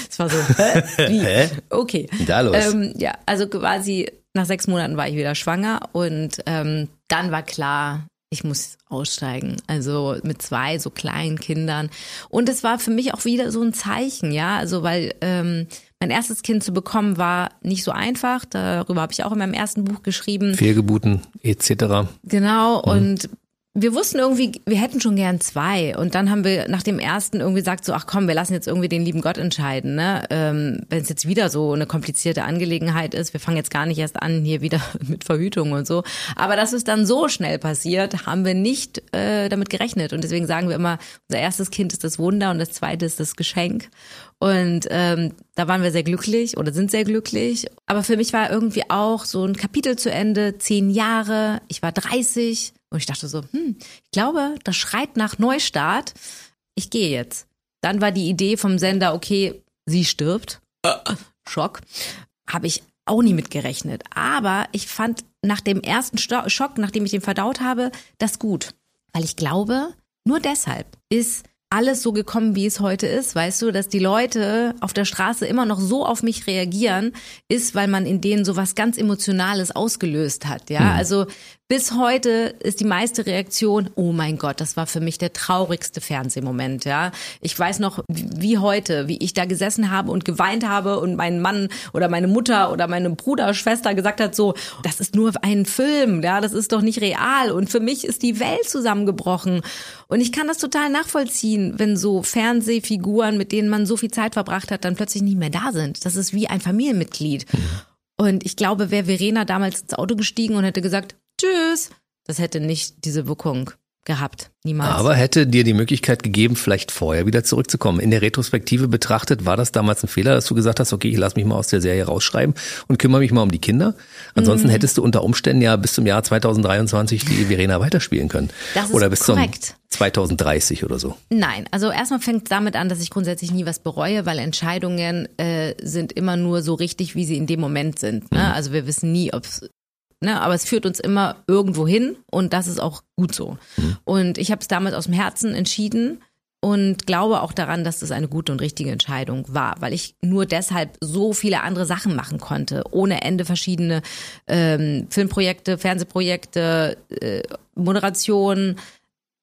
Speaker 3: Es war so, hä? Wie?
Speaker 2: Hä?
Speaker 3: Okay.
Speaker 2: Da los.
Speaker 3: Ähm, ja, also quasi nach sechs Monaten war ich wieder schwanger und ähm, dann war klar, ich muss aussteigen. Also mit zwei so kleinen Kindern. Und es war für mich auch wieder so ein Zeichen, ja. Also weil ähm, mein erstes Kind zu bekommen war nicht so einfach. Darüber habe ich auch in meinem ersten Buch geschrieben.
Speaker 2: Fehlgeburten etc.
Speaker 3: Genau. Mhm. Und wir wussten irgendwie, wir hätten schon gern zwei. Und dann haben wir nach dem ersten irgendwie gesagt, so, ach komm, wir lassen jetzt irgendwie den lieben Gott entscheiden. Ne? Ähm, Wenn es jetzt wieder so eine komplizierte Angelegenheit ist, wir fangen jetzt gar nicht erst an hier wieder mit Verhütung und so. Aber dass es dann so schnell passiert, haben wir nicht äh, damit gerechnet. Und deswegen sagen wir immer, unser erstes Kind ist das Wunder und das zweite ist das Geschenk. Und ähm, da waren wir sehr glücklich oder sind sehr glücklich. Aber für mich war irgendwie auch so ein Kapitel zu Ende, zehn Jahre, ich war 30 und ich dachte so, hm, ich glaube, das schreit nach Neustart. Ich gehe jetzt. Dann war die Idee vom Sender, okay, sie stirbt. Schock. Habe ich auch nie mitgerechnet. Aber ich fand nach dem ersten Schock, nachdem ich den verdaut habe, das gut. Weil ich glaube, nur deshalb ist alles so gekommen, wie es heute ist, weißt du, dass die Leute auf der Straße immer noch so auf mich reagieren, ist, weil man in denen so was ganz Emotionales ausgelöst hat, ja. Mhm. Also bis heute ist die meiste Reaktion, oh mein Gott, das war für mich der traurigste Fernsehmoment, ja. Ich weiß noch, wie heute, wie ich da gesessen habe und geweint habe und mein Mann oder meine Mutter oder meine Bruder, Schwester gesagt hat so, das ist nur ein Film, ja, das ist doch nicht real und für mich ist die Welt zusammengebrochen. Und ich kann das total nachvollziehen, wenn so Fernsehfiguren, mit denen man so viel Zeit verbracht hat, dann plötzlich nicht mehr da sind. Das ist wie ein Familienmitglied. Mhm. Und ich glaube, wäre Verena damals ins Auto gestiegen und hätte gesagt, tschüss. Das hätte nicht diese Wirkung gehabt. Niemals.
Speaker 2: Aber hätte dir die Möglichkeit gegeben, vielleicht vorher wieder zurückzukommen. In der Retrospektive betrachtet, war das damals ein Fehler, dass du gesagt hast, okay, ich lasse mich mal aus der Serie rausschreiben und kümmere mich mal um die Kinder. Ansonsten mhm. hättest du unter Umständen ja bis zum Jahr 2023 die Verena weiterspielen können.
Speaker 3: Das ist
Speaker 2: oder bis
Speaker 3: korrekt.
Speaker 2: zum 2030 oder so.
Speaker 3: Nein, also erstmal fängt es damit an, dass ich grundsätzlich nie was bereue, weil Entscheidungen äh, sind immer nur so richtig, wie sie in dem Moment sind. Ne? Mhm. Also wir wissen nie, ob es Ne, aber es führt uns immer irgendwo hin und das ist auch gut so. Mhm. Und ich habe es damals aus dem Herzen entschieden und glaube auch daran, dass das eine gute und richtige Entscheidung war, weil ich nur deshalb so viele andere Sachen machen konnte, ohne Ende verschiedene ähm, Filmprojekte, Fernsehprojekte, äh, Moderation,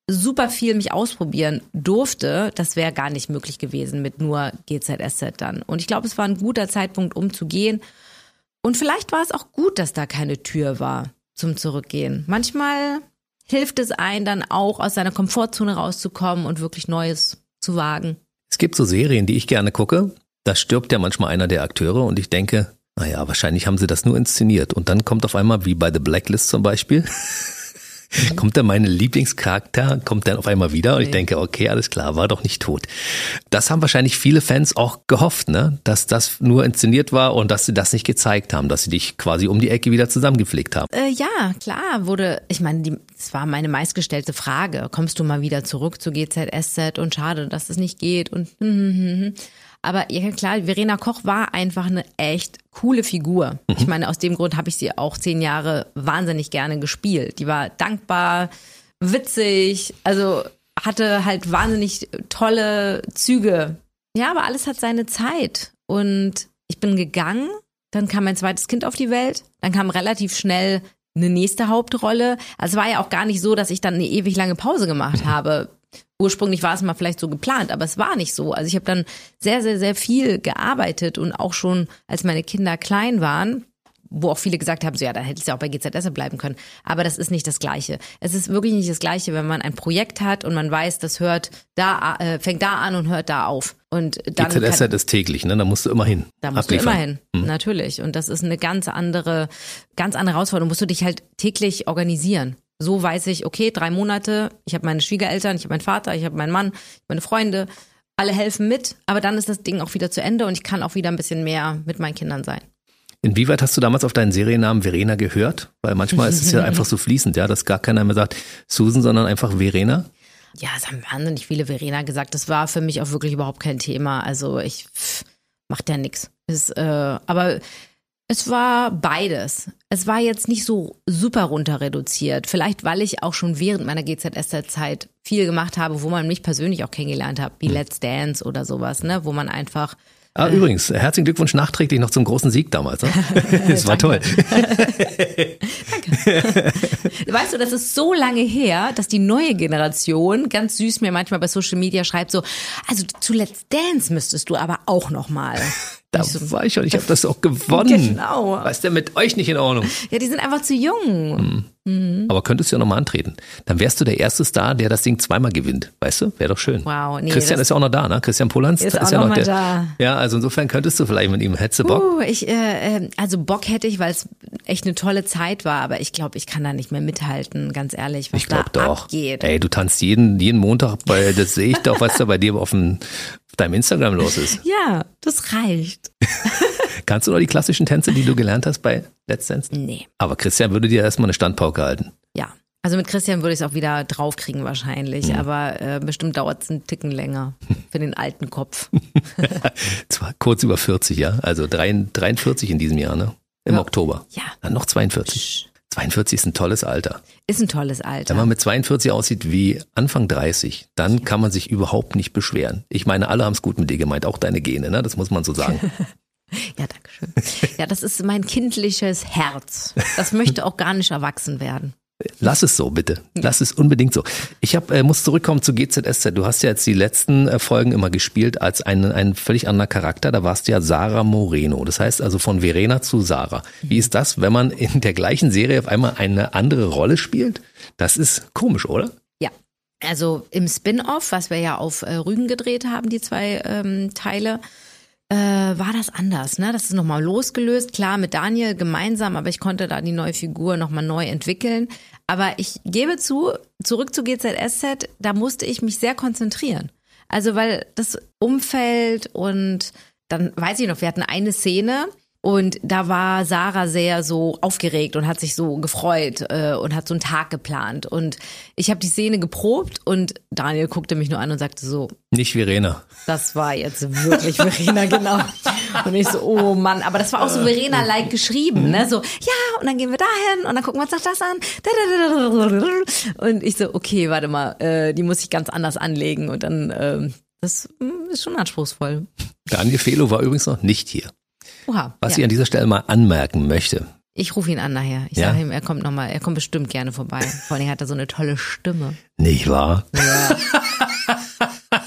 Speaker 3: super viel mich ausprobieren durfte, das wäre gar nicht möglich gewesen mit nur GZSZ dann. Und ich glaube, es war ein guter Zeitpunkt, um zu gehen. Und vielleicht war es auch gut, dass da keine Tür war zum Zurückgehen. Manchmal hilft es einem dann auch, aus seiner Komfortzone rauszukommen und wirklich Neues zu wagen.
Speaker 2: Es gibt so Serien, die ich gerne gucke. da stirbt ja manchmal einer der Akteure und ich denke, naja, wahrscheinlich haben sie das nur inszeniert. Und dann kommt auf einmal, wie bei The Blacklist zum Beispiel, kommt dann mein Lieblingscharakter, kommt dann auf einmal wieder und ich denke, okay, alles klar, war doch nicht tot. Das haben wahrscheinlich viele Fans auch gehofft, ne? dass das nur inszeniert war und dass sie das nicht gezeigt haben, dass sie dich quasi um die Ecke wieder zusammengepflegt haben.
Speaker 3: Äh, ja, klar, wurde, ich meine, die, das war meine meistgestellte Frage. Kommst du mal wieder zurück zu GZSZ und schade, dass es nicht geht und hm, hm, hm, hm. Aber ja klar, Verena Koch war einfach eine echt coole Figur. Mhm. Ich meine, aus dem Grund habe ich sie auch zehn Jahre wahnsinnig gerne gespielt. Die war dankbar, witzig, also hatte halt wahnsinnig tolle Züge. Ja, aber alles hat seine Zeit. Und ich bin gegangen, dann kam mein zweites Kind auf die Welt, dann kam relativ schnell eine nächste Hauptrolle. Also es war ja auch gar nicht so, dass ich dann eine ewig lange Pause gemacht habe ursprünglich war es mal vielleicht so geplant, aber es war nicht so. Also ich habe dann sehr, sehr, sehr viel gearbeitet und auch schon, als meine Kinder klein waren, wo auch viele gesagt haben, so ja, dann hättest du ja auch bei GZS bleiben können. Aber das ist nicht das Gleiche. Es ist wirklich nicht das Gleiche, wenn man ein Projekt hat und man weiß, das hört da, äh, fängt da an und hört da auf. Und dann
Speaker 2: GZS kann, ist täglich, ne? Da musst du immer hin.
Speaker 3: Da musst abliefern. du immer hin, hm. natürlich. Und das ist eine ganz andere, ganz andere Herausforderung. Musst du dich halt täglich organisieren. So weiß ich, okay, drei Monate, ich habe meine Schwiegereltern, ich habe meinen Vater, ich habe meinen Mann, meine Freunde, alle helfen mit, aber dann ist das Ding auch wieder zu Ende und ich kann auch wieder ein bisschen mehr mit meinen Kindern sein.
Speaker 2: Inwieweit hast du damals auf deinen Seriennamen Verena gehört? Weil manchmal ist es ja einfach so fließend, ja, dass gar keiner mehr sagt Susan, sondern einfach Verena.
Speaker 3: Ja, es haben wahnsinnig viele Verena gesagt. Das war für mich auch wirklich überhaupt kein Thema. Also ich pff, macht ja nichts. Äh, aber es war beides. Es war jetzt nicht so super runter reduziert. Vielleicht, weil ich auch schon während meiner GZSZ-Zeit viel gemacht habe, wo man mich persönlich auch kennengelernt hat, wie hm. Let's Dance oder sowas, ne, wo man einfach
Speaker 2: Ah, äh. übrigens, herzlichen Glückwunsch nachträglich noch zum großen Sieg damals. Ne? Das war toll. Danke.
Speaker 3: Weißt du, das ist so lange her, dass die neue Generation ganz süß mir manchmal bei Social Media schreibt so, also zu Let's Dance müsstest du aber auch noch mal.
Speaker 2: Da so, war ich schon, ich habe das auch gewonnen. Genau. Was ist denn mit euch nicht in Ordnung?
Speaker 3: Ja, die sind einfach zu jung.
Speaker 2: Mhm. Mhm. Aber könntest du ja nochmal antreten. Dann wärst du der erste Star, der das Ding zweimal gewinnt. Weißt du? Wäre doch schön.
Speaker 3: Wow,
Speaker 2: nee, Christian ist ja auch noch da, ne? Christian Polanz
Speaker 3: ist,
Speaker 2: ist
Speaker 3: ja
Speaker 2: noch
Speaker 3: der. Da.
Speaker 2: Ja, also insofern könntest du vielleicht mit ihm. Hättest du Bock?
Speaker 3: Uh, ich, äh, ähm, also Bock hätte ich, weil es echt eine tolle Zeit war, aber ich glaube, ich kann da nicht mehr mithalten, ganz ehrlich, was
Speaker 2: ich glaub
Speaker 3: da
Speaker 2: doch.
Speaker 3: abgeht.
Speaker 2: Ey, du tanzt jeden, jeden Montag, bei, das sehe ich doch, was da bei dir auf, dem, deinem Instagram los ist.
Speaker 3: Ja, das reicht.
Speaker 2: Kannst du noch die klassischen Tänze, die du gelernt hast bei Let's Dance?
Speaker 3: Nee.
Speaker 2: Aber Christian würde dir erstmal eine Standpauke halten.
Speaker 3: Ja. Also mit Christian würde ich es auch wieder draufkriegen wahrscheinlich, mhm. aber äh, bestimmt dauert es einen Ticken länger für den alten Kopf.
Speaker 2: Zwar kurz über 40, ja. Also 43 in diesem Jahr, ne? Im ja. Oktober.
Speaker 3: Ja.
Speaker 2: Dann noch 42. 42 ist ein tolles Alter.
Speaker 3: Ist ein tolles Alter.
Speaker 2: Wenn man mit 42 aussieht wie Anfang 30, dann kann man sich überhaupt nicht beschweren. Ich meine, alle haben es gut mit dir gemeint, auch deine Gene, ne? Das muss man so sagen.
Speaker 3: Ja, danke schön. Ja, das ist mein kindliches Herz. Das möchte auch gar nicht erwachsen werden.
Speaker 2: Lass es so, bitte. Lass es unbedingt so. Ich hab, äh, muss zurückkommen zu GZSZ. Du hast ja jetzt die letzten äh, Folgen immer gespielt als ein, ein völlig anderer Charakter. Da warst du ja Sarah Moreno. Das heißt also von Verena zu Sarah. Wie ist das, wenn man in der gleichen Serie auf einmal eine andere Rolle spielt? Das ist komisch, oder?
Speaker 3: Ja. Also im Spin-off, was wir ja auf äh, Rügen gedreht haben, die zwei ähm, Teile, äh, war das anders. Ne? Das ist nochmal losgelöst, klar mit Daniel gemeinsam, aber ich konnte da die neue Figur nochmal neu entwickeln. Aber ich gebe zu, zurück zu GZSZ, da musste ich mich sehr konzentrieren. Also weil das Umfeld und dann weiß ich noch, wir hatten eine Szene, und da war Sarah sehr so aufgeregt und hat sich so gefreut äh, und hat so einen Tag geplant. Und ich habe die Szene geprobt und Daniel guckte mich nur an und sagte so.
Speaker 2: Nicht Verena.
Speaker 3: Das war jetzt wirklich Verena, genau. Und ich so, oh Mann, aber das war auch so Verena-like geschrieben, ne? So, ja, und dann gehen wir dahin und dann gucken wir uns noch das an. Und ich so, okay, warte mal, äh, die muss ich ganz anders anlegen. Und dann, äh, das hm, ist schon anspruchsvoll.
Speaker 2: Daniel Felo war übrigens noch nicht hier.
Speaker 3: Oha,
Speaker 2: Was ja. ich an dieser Stelle mal anmerken möchte.
Speaker 3: Ich rufe ihn an nachher. Ich ja? sage ihm, er kommt nochmal, er kommt bestimmt gerne vorbei. Vor allem hat er so eine tolle Stimme.
Speaker 2: Nicht wahr?
Speaker 3: Ja.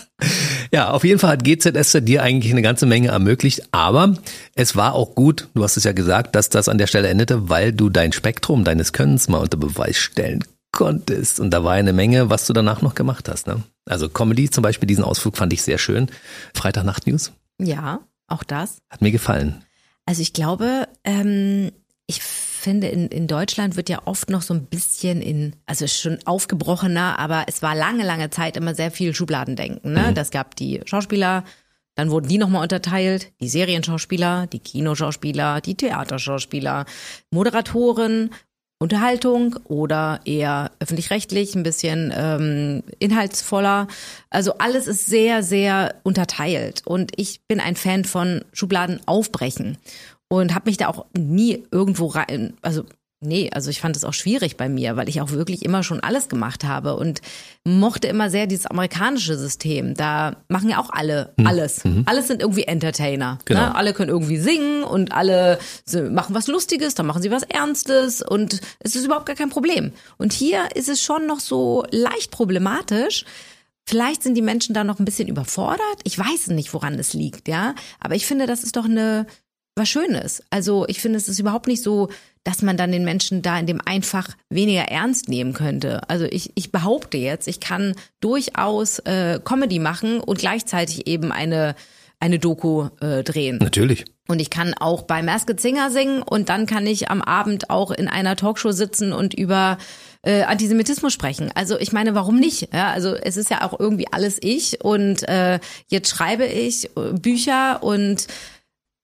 Speaker 2: ja, auf jeden Fall hat GZS dir eigentlich eine ganze Menge ermöglicht, aber es war auch gut, du hast es ja gesagt, dass das an der Stelle endete, weil du dein Spektrum deines Könnens mal unter Beweis stellen konntest. Und da war eine Menge, was du danach noch gemacht hast. Ne? Also Comedy zum Beispiel, diesen Ausflug fand ich sehr schön. Freitagnacht News.
Speaker 3: Ja. auch das.
Speaker 2: Hat mir gefallen.
Speaker 3: Also ich glaube, ähm, ich finde, in, in Deutschland wird ja oft noch so ein bisschen in, also schon aufgebrochener, aber es war lange, lange Zeit immer sehr viel Schubladendenken. Ne? Das gab die Schauspieler, dann wurden die nochmal unterteilt, die Serienschauspieler, die Kinoschauspieler, die Theaterschauspieler, Moderatoren, Unterhaltung oder eher öffentlich-rechtlich, ein bisschen ähm, inhaltsvoller. Also alles ist sehr, sehr unterteilt. Und ich bin ein Fan von Schubladen aufbrechen und habe mich da auch nie irgendwo rein, also Nee, also ich fand es auch schwierig bei mir, weil ich auch wirklich immer schon alles gemacht habe und mochte immer sehr dieses amerikanische System. Da machen ja auch alle alles. Mhm. Alles sind irgendwie Entertainer.
Speaker 2: Genau.
Speaker 3: Ne? Alle können irgendwie singen und alle machen was Lustiges, dann machen sie was Ernstes und es ist überhaupt gar kein Problem. Und hier ist es schon noch so leicht problematisch. Vielleicht sind die Menschen da noch ein bisschen überfordert. Ich weiß nicht, woran es liegt, ja. Aber ich finde, das ist doch eine was Schönes. Also ich finde, es ist überhaupt nicht so, dass man dann den Menschen da in dem einfach weniger ernst nehmen könnte. Also ich, ich behaupte jetzt, ich kann durchaus äh, Comedy machen und gleichzeitig eben eine eine Doku äh, drehen.
Speaker 2: Natürlich.
Speaker 3: Und ich kann auch bei Masked Singer singen und dann kann ich am Abend auch in einer Talkshow sitzen und über äh, Antisemitismus sprechen. Also ich meine, warum nicht? Ja, also es ist ja auch irgendwie alles ich und äh, jetzt schreibe ich äh, Bücher und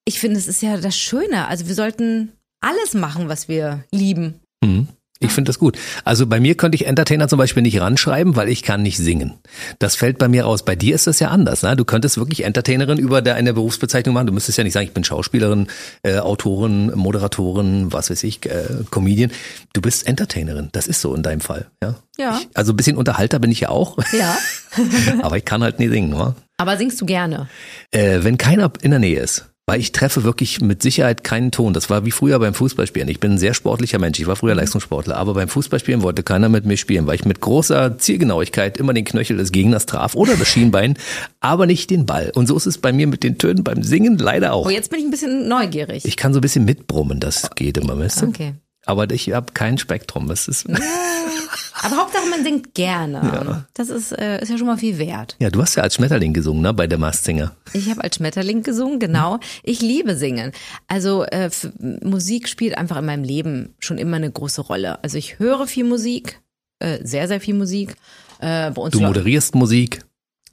Speaker 3: ich finde, es ist ja das Schöne. Also wir sollten alles machen, was wir lieben.
Speaker 2: Mhm. Ich finde das gut. Also bei mir könnte ich Entertainer zum Beispiel nicht ranschreiben, weil ich kann nicht singen. Das fällt bei mir raus. Bei dir ist das ja anders. Ne? Du könntest wirklich Entertainerin über deine Berufsbezeichnung machen. Du müsstest ja nicht sagen, ich bin Schauspielerin, äh, Autorin, Moderatorin, was weiß ich, äh, Comedian. Du bist Entertainerin. Das ist so in deinem Fall. Ja.
Speaker 3: Ja.
Speaker 2: Ich, also ein bisschen Unterhalter bin ich ja auch.
Speaker 3: Ja.
Speaker 2: Aber ich kann halt nie singen. Wa?
Speaker 3: Aber singst du gerne?
Speaker 2: Äh, wenn keiner in der Nähe ist. Weil ich treffe wirklich mit Sicherheit keinen Ton. Das war wie früher beim Fußballspielen. Ich bin ein sehr sportlicher Mensch. Ich war früher Leistungssportler. Aber beim Fußballspielen wollte keiner mit mir spielen, weil ich mit großer Zielgenauigkeit immer den Knöchel des Gegners traf oder das Schienbein, aber nicht den Ball. Und so ist es bei mir mit den Tönen beim Singen leider auch.
Speaker 3: Oh, jetzt bin ich ein bisschen neugierig.
Speaker 2: Ich kann so ein bisschen mitbrummen. Das geht immer, weißt du?
Speaker 3: Okay.
Speaker 2: Aber ich habe kein Spektrum. Das ist
Speaker 3: Aber Hauptsache, man singt gerne.
Speaker 2: Ja.
Speaker 3: Das ist, äh, ist ja schon mal viel wert.
Speaker 2: ja, du hast ja als Schmetterling gesungen, ne, bei der Masked Singer.
Speaker 3: Ich habe als Schmetterling gesungen, genau. Ich liebe Singen. Also äh, Musik spielt einfach in meinem Leben schon immer eine große Rolle. Also ich höre viel Musik, äh, sehr, sehr viel Musik. Äh, bei uns
Speaker 2: Du moderierst Musik.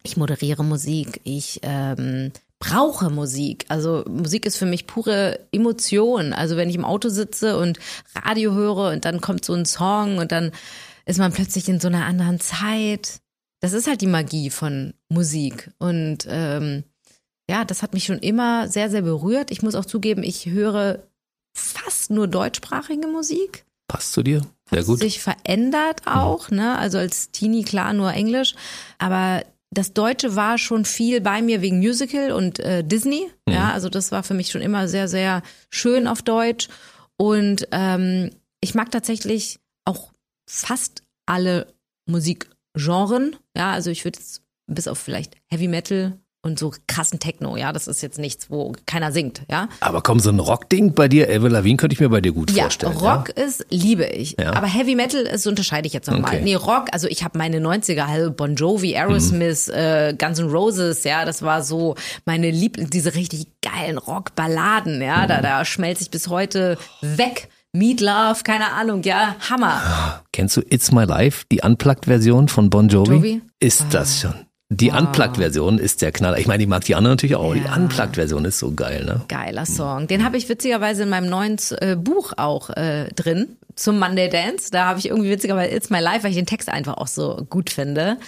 Speaker 3: ich moderiere Musik, ich ähm, brauche Musik. Also Musik ist für mich pure Emotion. Also wenn ich im Auto sitze und Radio höre und dann kommt so ein Song und dann ist man plötzlich in so einer anderen Zeit. Das ist halt die Magie von Musik. Und ähm, ja, das hat mich schon immer sehr, sehr berührt. Ich muss auch zugeben, ich höre fast nur deutschsprachige Musik
Speaker 2: Passt zu dir? Sehr gut.
Speaker 3: sich verändert auch, ne? Also als Teenie klar nur Englisch, aber das Deutsche war schon viel bei mir wegen Musical und äh, Disney. Ja, also das war für mich schon immer sehr, sehr schön auf Deutsch. Und ähm, ich mag tatsächlich fast alle Musikgenren. Ja, also ich würde jetzt bis auf vielleicht Heavy Metal und so krassen Techno. Ja, das ist jetzt nichts, wo keiner singt. Ja,
Speaker 2: Aber komm, so ein Rockding bei dir, Avril Lavigne, könnte ich mir bei dir gut
Speaker 3: ja,
Speaker 2: vorstellen.
Speaker 3: Rock ist, liebe ich.
Speaker 2: Ja.
Speaker 3: Aber Heavy Metal ist, unterscheide ich jetzt nochmal.
Speaker 2: Okay.
Speaker 3: Nee, Rock, also ich habe meine 90er, halt Bon Jovi, Aerosmith,
Speaker 2: Mhm.
Speaker 3: äh, Guns N' Roses, ja, das war so meine Liebling, diese richtig geilen Rockballaden, ja,
Speaker 2: Mhm.
Speaker 3: da, da schmelze ich bis heute weg. Meat Love, keine Ahnung, ja, Hammer.
Speaker 2: Kennst du It's My Life, die Unplugged-Version von Bon Jovi?
Speaker 3: Jovi?
Speaker 2: Ist das schon. Die Unplugged-Version ist der Knaller. Ich meine, die mag die anderen natürlich auch. Die
Speaker 3: Ja.
Speaker 2: Unplugged-Version ist so geil, ne?
Speaker 3: Geiler Song. Den habe ich witzigerweise in meinem neuen äh, Buch auch äh, drin zum Monday Dance. Da habe ich irgendwie witzigerweise It's My Life, weil ich den Text einfach auch so gut finde.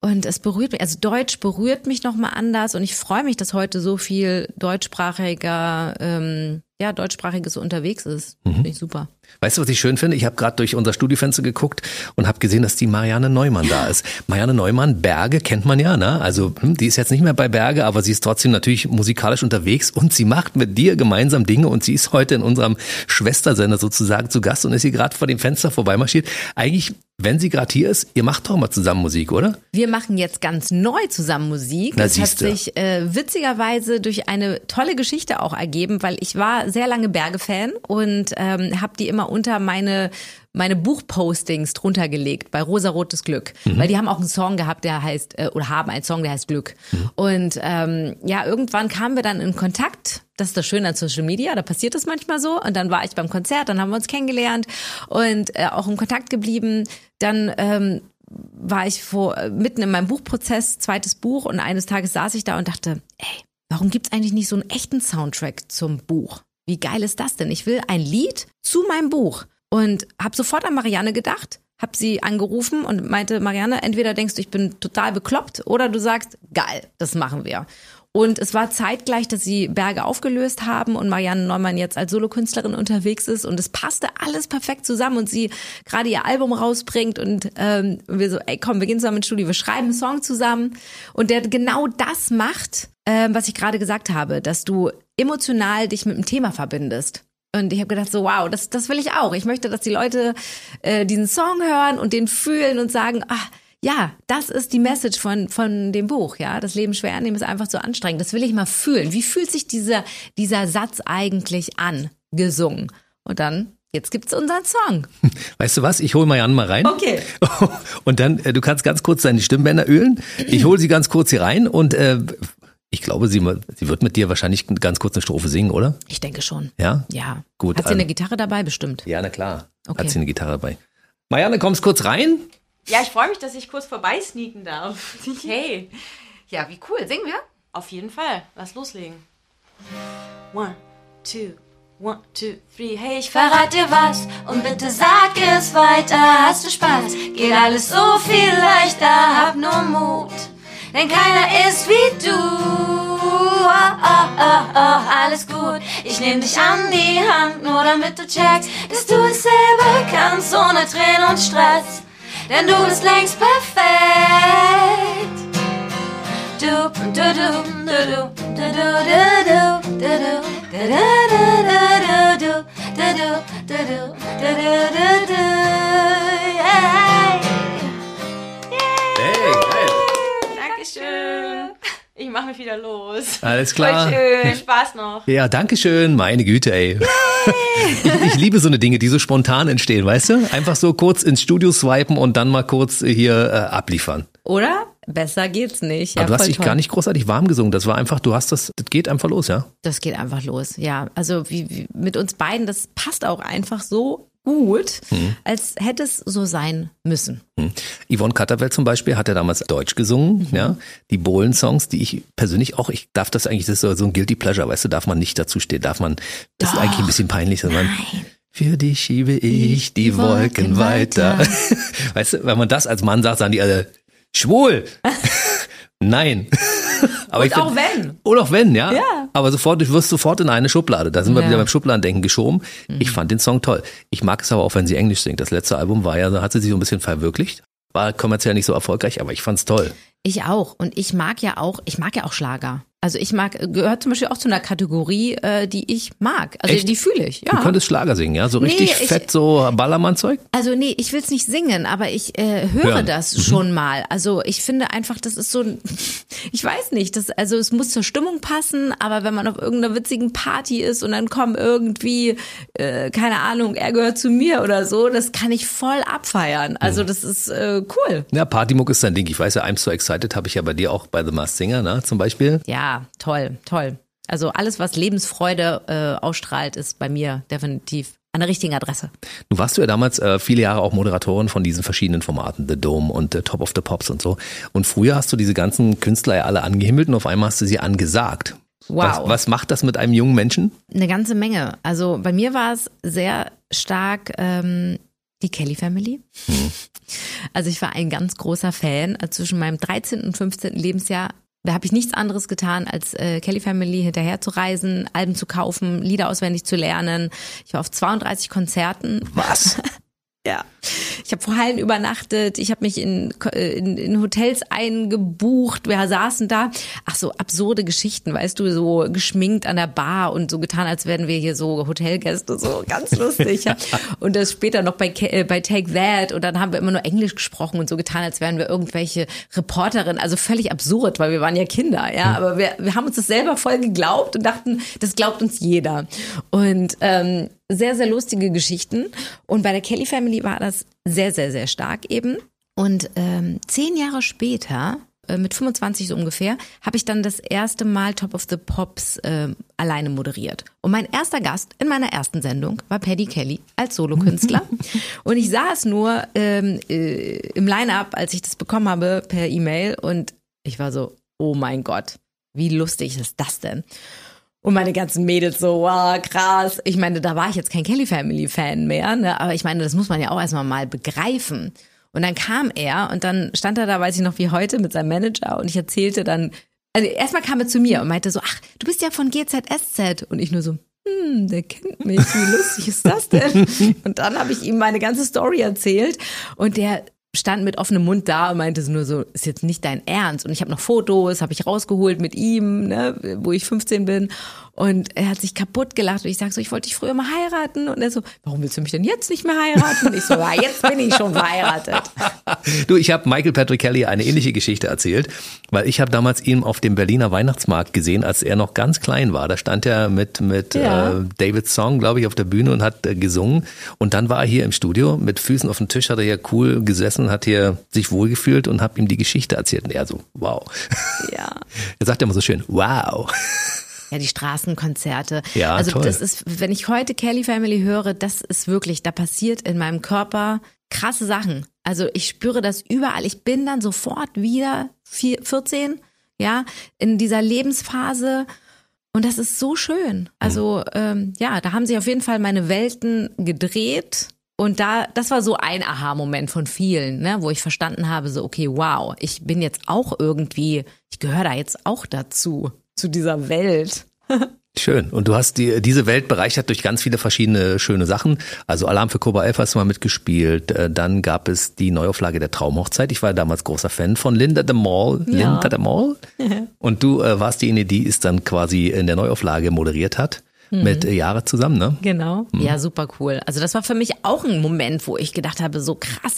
Speaker 3: Und es berührt mich, also Deutsch berührt mich nochmal anders und ich freue mich, dass heute so viel deutschsprachiger, ähm, ja, deutschsprachiges unterwegs ist. Finde ich super.
Speaker 2: Weißt du, was ich schön finde? Ich habe gerade durch unser Studiofenster geguckt und habe gesehen, dass die Marianne Neumann da ist. Marianne Neumann, Berge kennt man ja, ne? Also hm, die ist jetzt nicht mehr bei Berge, aber sie ist trotzdem natürlich musikalisch unterwegs und sie macht mit dir gemeinsam Dinge und sie ist heute in unserem Schwestersender sozusagen zu Gast und ist hier gerade vor dem Fenster vorbeimarschiert. Eigentlich, wenn sie gerade hier ist, ihr macht doch mal zusammen Musik, oder?
Speaker 3: Wir machen jetzt ganz neu zusammen Musik.
Speaker 2: Na,
Speaker 3: das hat
Speaker 2: siehste.
Speaker 3: sich äh, witzigerweise durch eine tolle Geschichte auch ergeben, weil ich war sehr lange Berge-Fan und ähm, habe die immer unter meine meine Buchpostings drunter gelegt bei Rosarotes Glück, mhm. weil die haben auch einen Song gehabt, der heißt äh, oder haben einen Song, der heißt Glück. Mhm. Und ähm, ja, irgendwann kamen wir dann in Kontakt. Das ist das Schöne an Social Media, da passiert es manchmal so. Und dann war ich beim Konzert, dann haben wir uns kennengelernt und äh, auch im Kontakt geblieben. Dann ähm, war ich vor, äh, mitten in meinem Buchprozess, zweites Buch, und eines Tages saß ich da und dachte, ey, warum gibt's eigentlich nicht so einen echten Soundtrack zum Buch? Wie geil ist das denn? Ich will ein Lied zu meinem Buch und habe sofort an Marianne gedacht, habe sie angerufen und meinte, Marianne, entweder denkst du, ich bin total bekloppt oder du sagst, geil, das machen wir. Und es war zeitgleich, dass sie Berge aufgelöst haben und Marianne Neumann jetzt als Solokünstlerin unterwegs ist und es passte alles perfekt zusammen und sie gerade ihr Album rausbringt und ähm, wir so, ey komm, wir gehen zusammen ins Studio, wir schreiben einen Song zusammen und der genau das macht, ähm, was ich gerade gesagt habe, dass du emotional dich mit dem Thema verbindest. Und ich habe gedacht, so wow, das, das will ich auch. Ich möchte, dass die Leute äh, diesen Song hören und den fühlen und sagen, ah, ja, das ist die Message von, von dem Buch, ja. Das Leben schwer annehmen ist einfach zu anstrengend. Das will ich mal fühlen. Wie fühlt sich dieser, dieser Satz eigentlich an, gesungen? Und dann Jetzt gibt's unseren Song.
Speaker 2: Weißt du was? Ich hole Marianne mal rein.
Speaker 3: Okay.
Speaker 2: Und dann, äh, du kannst ganz kurz deine Stimmbänder ölen. Ich hole sie ganz kurz hier rein und äh, ich glaube, sie, sie wird mit dir wahrscheinlich ganz kurz eine Strophe singen, oder?
Speaker 3: Ich denke schon.
Speaker 2: Ja?
Speaker 3: Ja.
Speaker 2: Gut.
Speaker 3: Hat sie eine ähm, Gitarre dabei, bestimmt?
Speaker 2: Ja, na klar. Okay. Hat sie eine Gitarre dabei. Marianne, kommst kurz rein?
Speaker 4: Ja, ich freue mich, dass ich kurz vorbeisneaken darf. hey.
Speaker 3: Ja, wie cool. Singen wir?
Speaker 4: Auf jeden Fall. Lass loslegen. One, two, one, two, three. Hey, ich verrate dir was und bitte sag es weiter. Hast du Spaß? Geht alles so viel leichter. Hab nur Mut denn keiner ist wie du. Oh, oh, oh, oh, alles gut, ich nehm dich an die Hand, nur damit du checkst, dass du es selber kannst, ohne Tränen und Stress, denn du bist längst perfekt. Du, du, du, du, du, du, du, du, du, du, du, du, du, du, du,
Speaker 2: Hey,
Speaker 4: Dankeschön. Ich mache mich wieder los.
Speaker 2: Alles klar.
Speaker 4: Voll schön. Viel Spaß noch.
Speaker 2: Ja, danke schön. Meine Güte, ey. ich, ich liebe so eine Dinge, die so spontan entstehen, weißt du? Einfach so kurz ins Studio swipen und dann mal kurz hier äh, abliefern.
Speaker 3: Oder? Besser geht's nicht. Ja,
Speaker 2: Aber du hast dich toll. gar nicht großartig warm gesungen. Das war einfach, du hast das, das geht einfach los, ja?
Speaker 3: Das geht einfach los, ja. Also wie, wie mit uns beiden, das passt auch einfach so gut, hm. als hätte es so sein müssen.
Speaker 2: Hm. Yvonne Katterwelt zum Beispiel hat ja damals Deutsch gesungen, mhm. ja. Die Bohlen-Songs, die ich persönlich auch, ich darf das eigentlich, das ist so ein Guilty Pleasure, weißt du, darf man nicht dazu stehen, darf man, das Doch. ist eigentlich ein bisschen peinlich, sondern Nein. Für dich schiebe ich die, die Wolken, Wolken weiter. weiter. weißt du, wenn man das als Mann sagt, sagen die alle, schwul. Nein.
Speaker 3: Aber und auch find, wenn.
Speaker 2: Oder auch wenn, ja. ja. Aber sofort, du wirst sofort in eine Schublade. Da sind wir ja. wieder beim Schubladendenken geschoben. Mhm. Ich fand den Song toll. Ich mag es aber auch, wenn sie Englisch singt. Das letzte Album war ja, da hat sie sich so ein bisschen verwirklicht. War kommerziell nicht so erfolgreich, aber ich fand's toll.
Speaker 3: Ich auch. Und ich mag ja auch, ich mag ja auch Schlager. Also ich mag, gehört zum Beispiel auch zu einer Kategorie, äh, die ich mag. Also Echt? die fühle ich, ja.
Speaker 2: Du könntest Schlager singen, ja? So richtig nee, fett, so Ballermann-Zeug?
Speaker 3: Also nee, ich will es nicht singen, aber ich äh, höre Hören. das mhm. schon mal. Also ich finde einfach, das ist so, ich weiß nicht, das, also es muss zur Stimmung passen, aber wenn man auf irgendeiner witzigen Party ist und dann kommen irgendwie, äh, keine Ahnung, er gehört zu mir oder so, das kann ich voll abfeiern. Also mhm. das ist äh, cool.
Speaker 2: Ja, Partymuck ist dein Ding. Ich weiß ja, I'm so excited habe ich ja bei dir auch bei The Masked Singer, ne, zum Beispiel.
Speaker 3: Ja, toll, toll. Also alles, was Lebensfreude äh, ausstrahlt, ist bei mir definitiv an der richtigen Adresse.
Speaker 2: Du warst du ja damals äh, viele Jahre auch Moderatorin von diesen verschiedenen Formaten, The Dome und äh, Top of the Pops und so. Und früher hast du diese ganzen Künstler ja alle angehimmelt und auf einmal hast du sie angesagt. Wow. Was, was macht das mit einem jungen Menschen?
Speaker 3: Eine ganze Menge. Also bei mir war es sehr stark ähm, die Kelly Family. Hm. Also ich war ein ganz großer Fan. Also zwischen meinem 13. und 15. Lebensjahr da habe ich nichts anderes getan, als äh, Kelly Family hinterher zu reisen, Alben zu kaufen, Lieder auswendig zu lernen. Ich war auf 32 Konzerten.
Speaker 2: Was?
Speaker 3: Ja. Ich habe vor Hallen übernachtet, ich habe mich in, in, in Hotels eingebucht, wir saßen da. Ach so, absurde Geschichten, weißt du, so geschminkt an der Bar und so getan, als wären wir hier so Hotelgäste, so ganz lustig. Ja. Und das später noch bei, äh, bei Take That und dann haben wir immer nur Englisch gesprochen und so getan, als wären wir irgendwelche Reporterinnen, also völlig absurd, weil wir waren ja Kinder, ja. Hm. Aber wir, wir haben uns das selber voll geglaubt und dachten, das glaubt uns jeder. Und ähm, sehr, sehr lustige Geschichten. Und bei der Kelly Family war das sehr, sehr, sehr stark eben. Und ähm, zehn Jahre später, äh, mit 25 so ungefähr, habe ich dann das erste Mal Top of the Pops äh, alleine moderiert. Und mein erster Gast in meiner ersten Sendung war Paddy Kelly als Solokünstler. und ich saß nur ähm, äh, im Line-up, als ich das bekommen habe per E-Mail. Und ich war so, oh mein Gott, wie lustig ist das denn? Und meine ganzen Mädels so, wow, krass. Ich meine, da war ich jetzt kein Kelly Family Fan mehr, ne? aber ich meine, das muss man ja auch erstmal mal begreifen. Und dann kam er und dann stand er da, weiß ich noch wie heute, mit seinem Manager und ich erzählte dann, also erstmal kam er zu mir und meinte so, ach, du bist ja von GZSZ. Und ich nur so, hm, der kennt mich, wie lustig ist das denn? Und dann habe ich ihm meine ganze Story erzählt und der stand mit offenem Mund da und meinte nur so, ist jetzt nicht dein Ernst. Und ich habe noch Fotos, habe ich rausgeholt mit ihm, ne, wo ich 15 bin. Und er hat sich kaputt gelacht und ich sag so, ich wollte dich früher mal heiraten. Und er so, warum willst du mich denn jetzt nicht mehr heiraten? Und ich so, ja, jetzt bin ich schon verheiratet.
Speaker 2: Du, ich habe Michael Patrick Kelly eine ähnliche Geschichte erzählt, weil ich habe damals ihn auf dem Berliner Weihnachtsmarkt gesehen, als er noch ganz klein war. Da stand er mit mit
Speaker 3: Ja.
Speaker 2: äh, David's Song, glaube ich, auf der Bühne und hat äh, gesungen. Und dann war er hier im Studio mit Füßen auf dem Tisch, hat er hier cool gesessen, hat hier sich wohlgefühlt und habe ihm die Geschichte erzählt. Und er so, wow.
Speaker 3: Ja.
Speaker 2: Er sagt immer so schön, wow.
Speaker 3: Ja, die Straßenkonzerte.
Speaker 2: Ja,
Speaker 3: also
Speaker 2: toll.
Speaker 3: das ist, wenn ich heute Kelly Family höre, das ist wirklich, da passiert in meinem Körper krasse Sachen. Also ich spüre das überall. Ich bin dann sofort wieder vier, 14, ja, in dieser Lebensphase. Und das ist so schön. Also ähm, ja, da haben sich auf jeden Fall meine Welten gedreht. Und da, das war so ein Aha-Moment von vielen, ne, wo ich verstanden habe, so, okay, wow, ich bin jetzt auch irgendwie, ich gehöre da jetzt auch dazu, zu dieser Welt.
Speaker 2: Schön. Und du hast die, diese Welt bereichert durch ganz viele verschiedene schöne Sachen. Also Alarm für Cobra 11 hast du mal mitgespielt. Äh, Dann gab es die Neuauflage der Traumhochzeit. Ich war damals großer Fan von Linda de Mol.
Speaker 3: Ja.
Speaker 2: Linda de Mol. Und du äh, warst diejenige, die es dann quasi in der Neuauflage moderiert hat. Mit äh, Jahre zusammen, ne?
Speaker 3: Genau. Ja, super cool. Also das war für mich auch ein Moment, wo ich gedacht habe, so krass,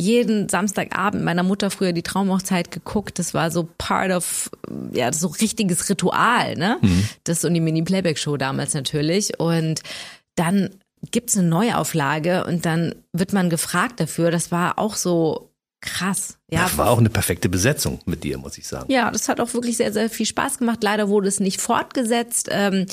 Speaker 3: jeden Samstagabend meiner Mutter früher die Traumhochzeit geguckt. Das war so part of, ja, so richtiges Ritual, ne? Das und die Mini-Playback-Show damals natürlich. Und dann gibt's eine Neuauflage und dann wird man gefragt dafür. Das war auch so krass. Ja,
Speaker 2: Das war auch eine perfekte Besetzung mit dir, muss ich sagen.
Speaker 3: ja, das hat auch wirklich sehr, sehr viel Spaß gemacht. Leider wurde es nicht fortgesetzt. Ähm,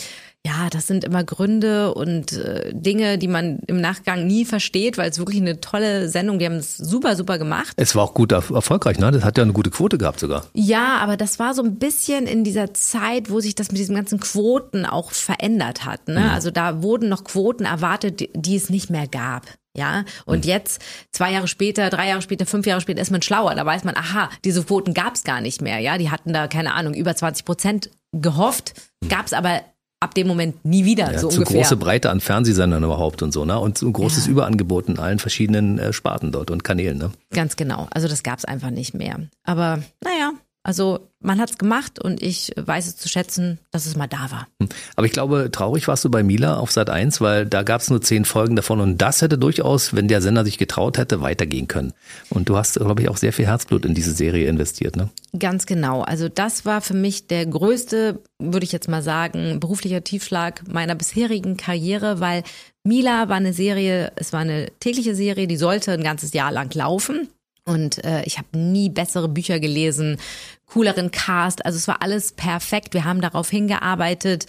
Speaker 3: ja, das sind immer Gründe und äh, Dinge, die man im Nachgang nie versteht, weil es wirklich eine tolle Sendung, die haben es super, super gemacht.
Speaker 2: Es war auch gut er- erfolgreich, ne? Das hat ja eine gute Quote gehabt sogar.
Speaker 3: Ja, aber das war so ein bisschen in dieser Zeit, wo sich das mit diesen ganzen Quoten auch verändert hat. Ne? Also da wurden noch Quoten erwartet, die, die es nicht mehr gab. Ja, und jetzt, zwei Jahre später, drei Jahre später, fünf Jahre später ist man schlauer. Da weiß man, aha, diese Quoten gab es gar nicht mehr. Ja, die hatten da, keine Ahnung, über 20 Prozent gehofft, gab es aber ab dem Moment nie wieder,
Speaker 2: Ja,
Speaker 3: so
Speaker 2: zu
Speaker 3: ungefähr.
Speaker 2: große Breite an Fernsehsendern überhaupt und so, ne? Und so ein großes
Speaker 3: Ja.
Speaker 2: Überangebot in allen verschiedenen äh, Sparten dort und Kanälen, ne?
Speaker 3: Ganz genau. Also das gab es einfach nicht mehr. Aber naja, also man hat's gemacht und ich weiß es zu schätzen, dass es mal da war.
Speaker 2: Aber ich glaube, traurig warst du bei Mila auf Sat 1, weil da gab es nur zehn Folgen davon und das hätte durchaus, wenn der Sender sich getraut hätte, weitergehen können. Und du hast, glaube ich, auch sehr viel Herzblut in diese Serie investiert, ne?
Speaker 3: Ganz genau. Also das war für mich der größte, würde ich jetzt mal sagen, beruflicher Tiefschlag meiner bisherigen Karriere, weil Mila war eine Serie, es war eine tägliche Serie, die sollte ein ganzes Jahr lang laufen. Und äh, ich habe nie bessere Bücher gelesen, cooleren Cast. Also es war alles perfekt. Wir haben darauf hingearbeitet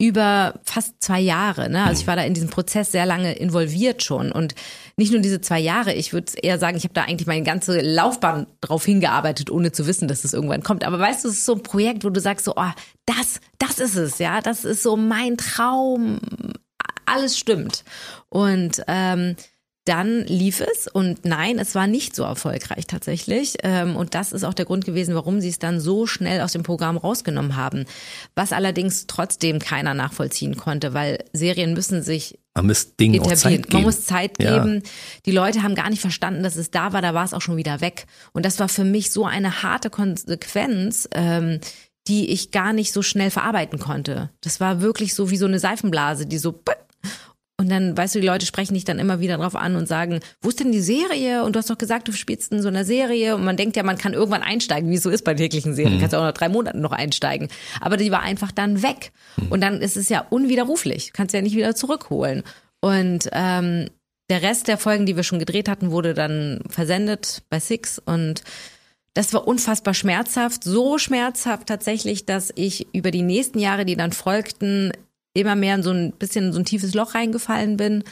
Speaker 3: über fast zwei Jahre. Ne? Also ich war da in diesem Prozess sehr lange involviert schon. Und nicht nur diese zwei Jahre, ich würde eher sagen, ich habe da eigentlich meine ganze Laufbahn drauf hingearbeitet, ohne zu wissen, dass es irgendwann kommt. Aber weißt du, es ist so ein Projekt, wo du sagst so, oh, das, das ist es, ja, das ist so mein Traum. Alles stimmt. Und ähm, dann lief es und nein, es war nicht so erfolgreich tatsächlich. Ähm, Und das ist auch der Grund gewesen, warum sie es dann so schnell aus dem Programm rausgenommen haben. Was allerdings trotzdem keiner nachvollziehen konnte, weil Serien müssen sich
Speaker 2: Man muss Dingen auch
Speaker 3: etablieren.
Speaker 2: Zeit geben.
Speaker 3: Man muss Zeit
Speaker 2: Ja.
Speaker 3: geben. Die Leute haben gar nicht verstanden, dass es da war, da war es auch schon wieder weg. Und das war für mich so eine harte Konsequenz, ähm, die ich gar nicht so schnell verarbeiten konnte. Das war wirklich so wie so eine Seifenblase, die so und dann, weißt du, die Leute sprechen dich dann immer wieder drauf an und sagen, wo ist denn die Serie? Und du hast doch gesagt, du spielst in so einer Serie. Und man denkt ja, man kann irgendwann einsteigen, wie es so ist bei täglichen Serien. Kannst ja auch nach drei Monaten noch einsteigen. Aber die war einfach dann weg. Und dann ist es ja unwiderruflich. Kannst ja nicht wieder zurückholen. Und ähm, der Rest der Folgen, die wir schon gedreht hatten, wurde dann versendet bei Six und das war unfassbar schmerzhaft, so schmerzhaft tatsächlich, dass ich über die nächsten Jahre, die dann folgten, immer mehr in so ein bisschen in so ein tiefes Loch reingefallen bin,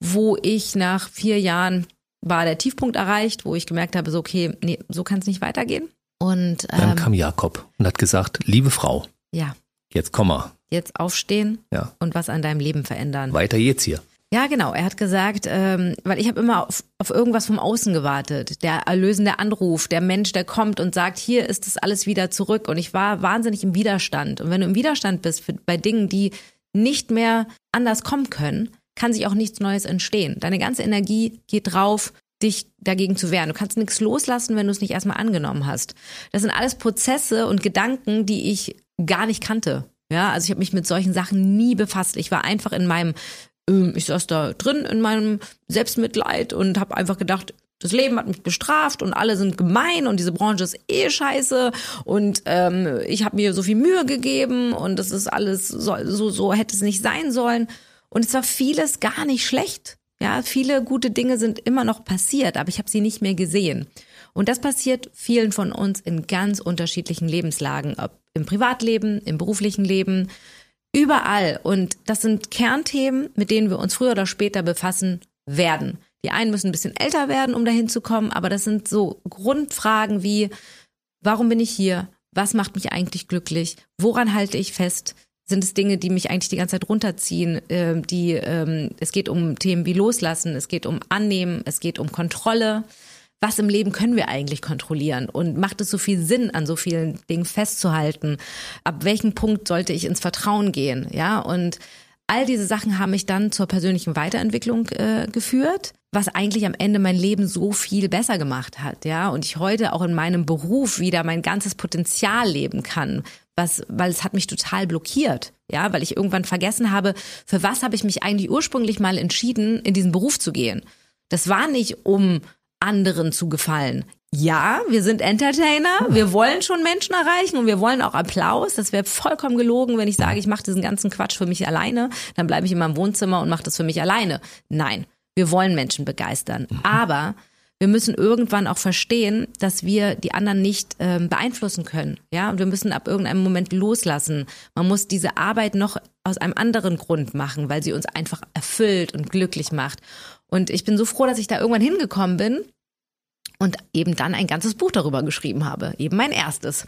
Speaker 3: wo ich nach vier Jahren war der Tiefpunkt erreicht, wo ich gemerkt habe, so okay, nee, so kann es nicht weitergehen. Und ähm,
Speaker 2: Dann kam Jakob und hat gesagt, liebe Frau,
Speaker 3: ja,
Speaker 2: jetzt komm mal,
Speaker 3: jetzt aufstehen
Speaker 2: Ja.
Speaker 3: und was an deinem Leben verändern.
Speaker 2: weiter geht's hier.
Speaker 3: Ja, genau. Er hat gesagt, ähm, weil ich habe immer auf, auf irgendwas vom Außen gewartet. Der erlösende Anruf, der Mensch, der kommt und sagt, hier ist das alles wieder zurück. Und ich war wahnsinnig im Widerstand. Und wenn du im Widerstand bist für, bei Dingen, die nicht mehr anders kommen können, kann sich auch nichts Neues entstehen. Deine ganze Energie geht drauf, dich dagegen zu wehren. Du kannst nichts loslassen, wenn du es nicht erstmal angenommen hast. Das sind alles Prozesse und Gedanken, die ich gar nicht kannte. Ja, also ich habe mich mit solchen Sachen nie befasst. Ich war einfach in meinem ähm, ich saß da drin in meinem Selbstmitleid und habe einfach gedacht, das Leben hat mich bestraft und alle sind gemein und diese Branche ist eh scheiße und ähm, ich habe mir so viel Mühe gegeben und das ist alles so, so, so hätte es nicht sein sollen. Und es war vieles gar nicht schlecht. Ja, viele gute Dinge sind immer noch passiert, aber ich habe sie nicht mehr gesehen. Und das passiert vielen von uns in ganz unterschiedlichen Lebenslagen, ob im Privatleben, im beruflichen Leben, überall. Und das sind Kernthemen, mit denen wir uns früher oder später befassen werden. Die einen müssen ein bisschen älter werden, um dahin zu kommen, aber das sind so Grundfragen wie, warum bin ich hier? Was macht mich eigentlich glücklich? Woran halte ich fest? Sind es Dinge, die mich eigentlich die ganze Zeit runterziehen? Ähm, die, ähm, es geht um Themen wie Loslassen, es geht um Annehmen, es geht um Kontrolle. Was im Leben können wir eigentlich kontrollieren? Und macht es so viel Sinn, an so vielen Dingen festzuhalten? Ab welchem Punkt sollte ich ins Vertrauen gehen? Ja, und all diese Sachen haben mich dann zur persönlichen Weiterentwicklung äh, geführt, was eigentlich am Ende mein Leben so viel besser gemacht hat, ja, und ich heute auch in meinem Beruf wieder mein ganzes Potenzial leben kann, was, weil es hat mich total blockiert, ja, weil ich irgendwann vergessen habe, für was habe ich mich eigentlich ursprünglich mal entschieden, in diesen Beruf zu gehen. Das war nicht um anderen zu gefallen. Ja, wir sind Entertainer, wir wollen schon Menschen erreichen und wir wollen auch Applaus. Das wäre vollkommen gelogen, wenn ich sage, ich mache diesen ganzen Quatsch für mich alleine, dann bleibe ich in meinem Wohnzimmer und mache das für mich alleine. Nein, wir wollen Menschen begeistern. Aber wir müssen irgendwann auch verstehen, dass wir die anderen nicht ähm, beeinflussen können. Ja, und wir müssen ab irgendeinem Moment loslassen. Man muss diese Arbeit noch aus einem anderen Grund machen, weil sie uns einfach erfüllt und glücklich macht. Und ich bin so froh, dass ich da irgendwann hingekommen bin und eben dann ein ganzes Buch darüber geschrieben habe. Eben mein erstes.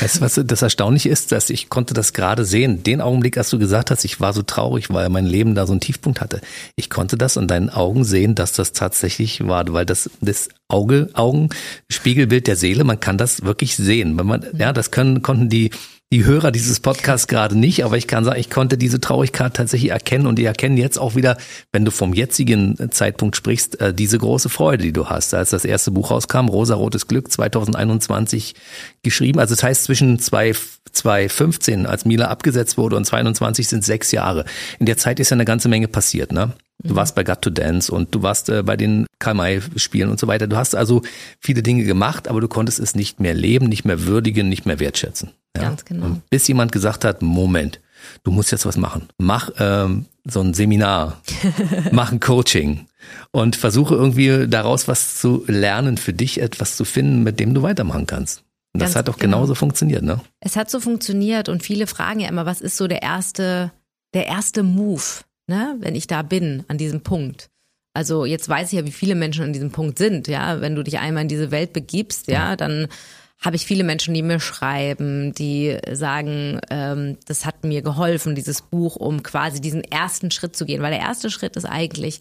Speaker 2: Weißt du, was das Erstaunliche ist, dass ich konnte das gerade sehen. Den Augenblick, als du gesagt hast, ich war so traurig, weil mein Leben da so einen Tiefpunkt hatte. Ich konnte das in deinen Augen sehen, dass das tatsächlich war, weil das, das Auge, Augenspiegelbild der Seele, man kann das wirklich sehen. Wenn man, ja, das können, konnten die, die Hörer dieses Podcasts gerade nicht, aber ich kann sagen, ich konnte diese Traurigkeit tatsächlich erkennen und die erkennen jetzt auch wieder, wenn du vom jetzigen Zeitpunkt sprichst, äh, diese große Freude, die du hast. Als das erste Buch rauskam, Rosarotes Glück 2021 geschrieben. Also das heißt zwischen zwei 2015, als Mila abgesetzt wurde und 2021 sind sechs Jahre. In der Zeit ist ja eine ganze Menge passiert, ne? Du warst bei Got to Dance und du warst äh, bei den Karl-May-Spielen und so weiter. Du hast also viele Dinge gemacht, aber du konntest es nicht mehr leben, nicht mehr würdigen, nicht mehr wertschätzen. Ja?
Speaker 3: Ganz genau.
Speaker 2: Und bis jemand gesagt hat, Moment, du musst jetzt was machen. Mach ähm, so ein Seminar, mach ein Coaching und versuche irgendwie daraus was zu lernen für dich, etwas zu finden, mit dem du weitermachen kannst. Und das
Speaker 3: Ganz
Speaker 2: hat doch
Speaker 3: genau.
Speaker 2: genauso funktioniert, ne?
Speaker 3: Es hat so funktioniert und viele fragen ja immer, was ist so der erste, der erste Move, ne, wenn ich da bin, an diesem Punkt. Also jetzt weiß ich ja, wie viele Menschen an diesem Punkt sind, ja. Wenn du dich einmal in diese Welt begibst, ja, dann habe ich viele Menschen, die mir schreiben, die sagen, ähm, das hat mir geholfen, dieses Buch, um quasi diesen ersten Schritt zu gehen. Weil der erste Schritt ist eigentlich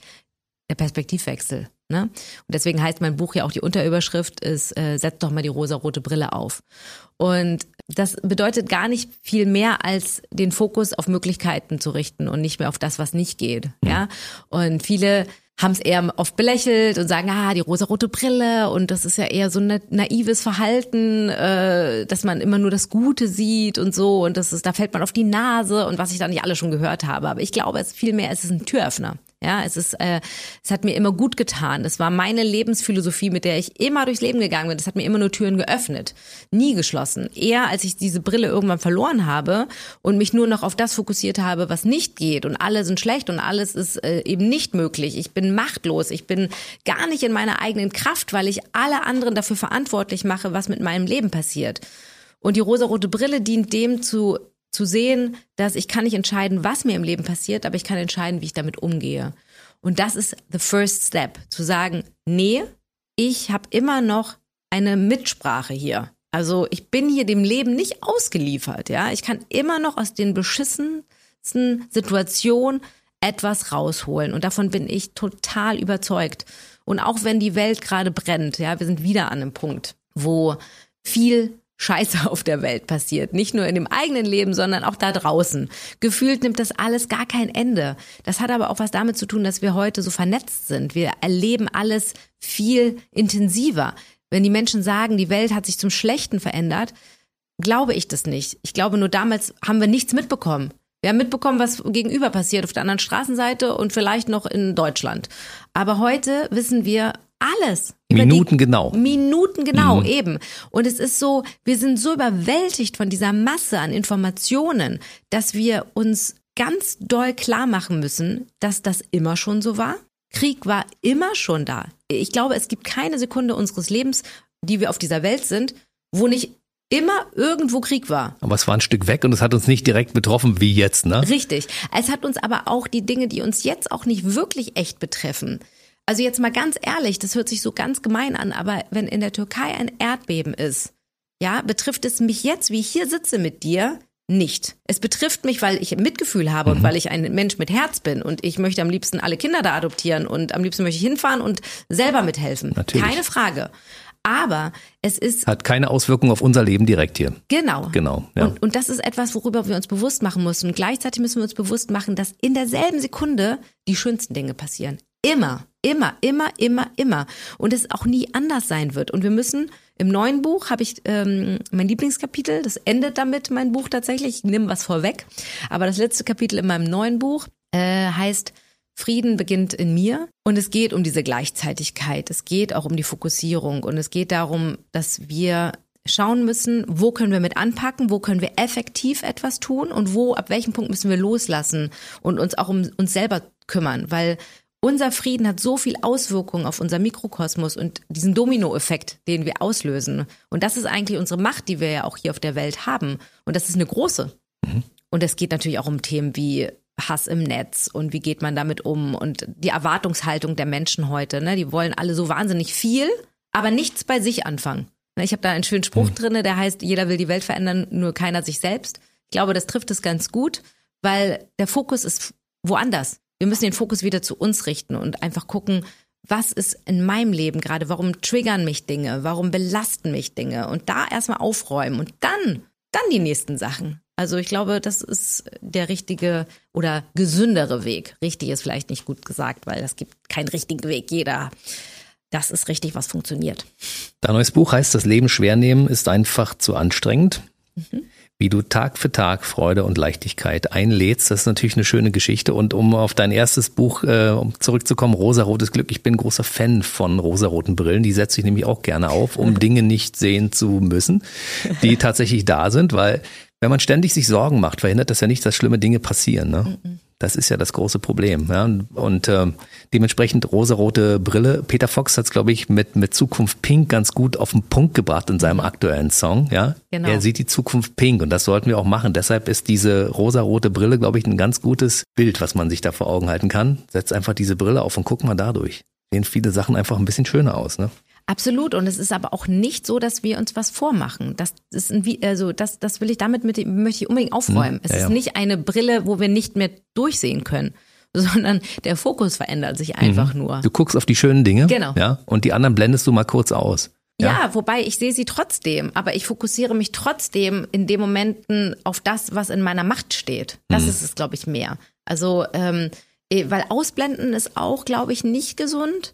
Speaker 3: der Perspektivwechsel. Ne? Und deswegen heißt mein Buch ja auch die Unterüberschrift ist, äh, setz doch mal die rosarote Brille auf. Und das bedeutet gar nicht viel mehr als den Fokus auf Möglichkeiten zu richten und nicht mehr auf das, was nicht geht. Ja. Und viele haben es eher oft belächelt und sagen, ah, die rosarote Brille und das ist ja eher so ein naives Verhalten, äh, dass man immer nur das Gute sieht und so und das ist, da fällt man auf die Nase und was ich da nicht alle schon gehört habe. Aber ich glaube, es viel mehr es ist ein Türöffner. Ja, es ist, äh, es hat mir immer gut getan. Es war meine Lebensphilosophie, mit der ich immer durchs Leben gegangen bin. Es hat mir immer nur Türen geöffnet, nie geschlossen. Eher als ich diese Brille irgendwann verloren habe und mich nur noch auf das fokussiert habe, was nicht geht und alle sind schlecht und alles ist äh, eben nicht möglich. Ich bin machtlos. Ich bin gar nicht in meiner eigenen Kraft, weil ich alle anderen dafür verantwortlich mache, was mit meinem Leben passiert. Und die rosarote Brille dient dem zu, zu sehen, dass ich kann nicht entscheiden, was mir im Leben passiert, aber ich kann entscheiden, wie ich damit umgehe. Und das ist the first step, zu sagen, nee, ich habe immer noch eine Mitsprache hier. Also ich bin hier dem Leben nicht ausgeliefert, ja. Ich kann immer noch aus den beschissensten Situationen etwas rausholen. Und davon bin ich total überzeugt. Und auch wenn die Welt gerade brennt, ja, wir sind wieder an einem Punkt, wo viel Scheiße auf der Welt passiert. Nicht nur in dem eigenen Leben, sondern auch da draußen. Gefühlt nimmt das alles gar kein Ende. Das hat aber auch was damit zu tun, dass wir heute so vernetzt sind. Wir erleben alles viel intensiver. Wenn die Menschen sagen, die Welt hat sich zum Schlechten verändert, glaube ich das nicht. Ich glaube, nur damals haben wir nichts mitbekommen. Wir haben mitbekommen, was gegenüber passiert auf der anderen Straßenseite und vielleicht noch in Deutschland. Aber heute wissen wir, alles.
Speaker 2: Minuten genau.
Speaker 3: Minuten genau, mhm. eben. Und es ist so, wir sind so überwältigt von dieser Masse an Informationen, dass wir uns ganz doll klar machen müssen, dass das immer schon so war. Krieg war immer schon da. Ich glaube, es gibt keine Sekunde unseres Lebens, die wir auf dieser Welt sind, wo nicht immer irgendwo Krieg war.
Speaker 2: Aber es war ein Stück weg und es hat uns nicht direkt betroffen wie jetzt, ne?
Speaker 3: Richtig. Es hat uns aber auch die Dinge, die uns jetzt auch nicht wirklich echt betreffen, also jetzt mal ganz ehrlich, das hört sich so ganz gemein an, aber wenn in der Türkei ein Erdbeben ist, ja, betrifft es mich jetzt, wie ich hier sitze mit dir, nicht. Es betrifft mich, weil ich Mitgefühl habe mhm. und weil ich ein Mensch mit Herz bin und ich möchte am liebsten alle Kinder da adoptieren und am liebsten möchte ich hinfahren und selber mithelfen.
Speaker 2: Natürlich.
Speaker 3: Keine Frage. Aber es ist.
Speaker 2: Hat keine Auswirkung auf unser Leben direkt hier.
Speaker 3: Genau.
Speaker 2: Genau. Ja.
Speaker 3: Und, und das ist etwas, worüber wir uns bewusst machen müssen. Und gleichzeitig müssen wir uns bewusst machen, dass in derselben Sekunde die schönsten Dinge passieren. Immer, immer, immer, immer, immer. Und es auch nie anders sein wird. Und wir müssen, im neuen Buch habe ich ähm, mein Lieblingskapitel, das endet damit, mein Buch tatsächlich, ich nehme was vorweg. Aber das letzte Kapitel in meinem neuen Buch äh, heißt Frieden beginnt in mir und es geht um diese Gleichzeitigkeit, es geht auch um die Fokussierung und es geht darum, dass wir schauen müssen, wo können wir mit anpacken, wo können wir effektiv etwas tun und wo, ab welchem Punkt müssen wir loslassen und uns auch um uns selber kümmern, weil unser Frieden hat so viel Auswirkungen auf unser Mikrokosmos und diesen Dominoeffekt, den wir auslösen. Und das ist eigentlich unsere Macht, die wir ja auch hier auf der Welt haben. Und das ist eine große. Mhm. Und es geht natürlich auch um Themen wie Hass im Netz und wie geht man damit um und die Erwartungshaltung der Menschen heute. Ne? Die wollen alle so wahnsinnig viel, aber nichts bei sich anfangen. Ne, ich habe da einen schönen Spruch mhm. drinne, der heißt, jeder will die Welt verändern, nur keiner sich selbst. Ich glaube, das trifft es ganz gut, weil der Fokus ist woanders wir müssen den Fokus wieder zu uns richten und einfach gucken, was ist in meinem Leben gerade, warum triggern mich Dinge, warum belasten mich Dinge und da erstmal aufräumen und dann, dann die nächsten Sachen. Also ich glaube, das ist der richtige oder gesündere Weg. Richtig ist vielleicht nicht gut gesagt, weil es gibt keinen richtigen Weg. Jeder, das ist richtig, was funktioniert.
Speaker 2: Dein neues Buch heißt, das Leben schwer nehmen ist einfach zu anstrengend. Mhm wie du Tag für Tag Freude und Leichtigkeit einlädst. Das ist natürlich eine schöne Geschichte. Und um auf dein erstes Buch äh, zurückzukommen, Rosarotes Glück, ich bin großer Fan von rosaroten Brillen. Die setze ich nämlich auch gerne auf, um Dinge nicht sehen zu müssen, die tatsächlich da sind, weil wenn man ständig sich Sorgen macht, verhindert das ja nicht, dass schlimme Dinge passieren. Ne? Das ist ja das große Problem. Ja? Und äh, dementsprechend rosarote Brille. Peter Fox hat es, glaube ich, mit, mit Zukunft Pink ganz gut auf den Punkt gebracht in seinem aktuellen Song. Ja? Genau. Er sieht die Zukunft pink und das sollten wir auch machen. Deshalb ist diese rosarote Brille, glaube ich, ein ganz gutes Bild, was man sich da vor Augen halten kann. Setz einfach diese Brille auf und guck mal dadurch. Sehen viele Sachen einfach ein bisschen schöner aus. Ne?
Speaker 3: Absolut. Und es ist aber auch nicht so, dass wir uns was vormachen. Das ist ein, also das, das will ich damit mit, möchte ich unbedingt aufräumen. Hm, es ja, ist ja. nicht eine Brille, wo wir nicht mehr durchsehen können sondern der Fokus verändert sich einfach mhm. nur.
Speaker 2: Du guckst auf die schönen Dinge. Genau. Ja. Und die anderen blendest du mal kurz aus.
Speaker 3: Ja, ja wobei ich sehe sie trotzdem, aber ich fokussiere mich trotzdem in den Momenten auf das, was in meiner Macht steht. Das mhm. ist es, glaube ich, mehr. Also, ähm, eh, weil Ausblenden ist auch, glaube ich, nicht gesund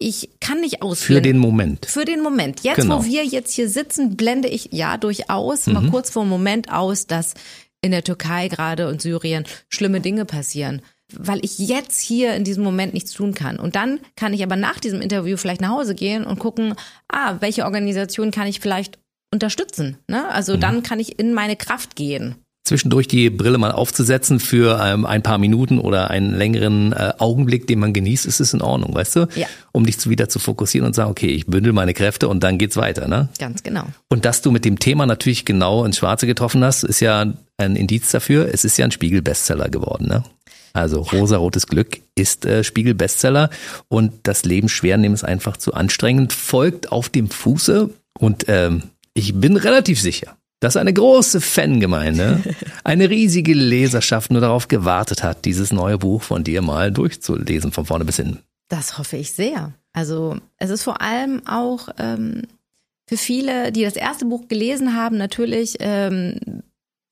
Speaker 3: ich kann nicht ausblenden.
Speaker 2: Für den Moment.
Speaker 3: Für den Moment. Jetzt, genau. wo wir jetzt hier sitzen, blende ich ja durchaus mhm. mal kurz vor dem Moment aus, dass in der Türkei gerade und Syrien schlimme Dinge passieren. weil ich jetzt hier in diesem Moment nichts tun kann. Und dann kann ich aber nach diesem Interview vielleicht nach Hause gehen und gucken, ah, welche Organisation kann ich vielleicht unterstützen. Ne? Also mhm. dann kann ich in meine Kraft gehen
Speaker 2: zwischendurch die Brille mal aufzusetzen für ähm, ein paar Minuten oder einen längeren äh, Augenblick, den man genießt, ist es in Ordnung, weißt du?
Speaker 3: Ja.
Speaker 2: Um dich wieder zu fokussieren und sagen, okay, ich bündel meine Kräfte und dann geht's weiter, ne?
Speaker 3: Ganz genau.
Speaker 2: Und dass du mit dem Thema natürlich genau ins Schwarze getroffen hast, ist ja ein Indiz dafür. Es ist ja ein Spiegel-Bestseller geworden, ne? Also ja. rosarotes Glück ist äh, Spiegel-Bestseller und das Leben schwer nehmen ist einfach zu anstrengend, folgt auf dem Fuße und ähm, ich bin relativ sicher, dass eine große Fangemeinde, eine riesige Leserschaft nur darauf gewartet hat, dieses neue Buch von dir mal durchzulesen, von vorne bis hin.
Speaker 3: Das hoffe ich sehr. Also es ist vor allem auch ähm, für viele, die das erste Buch gelesen haben, natürlich ähm,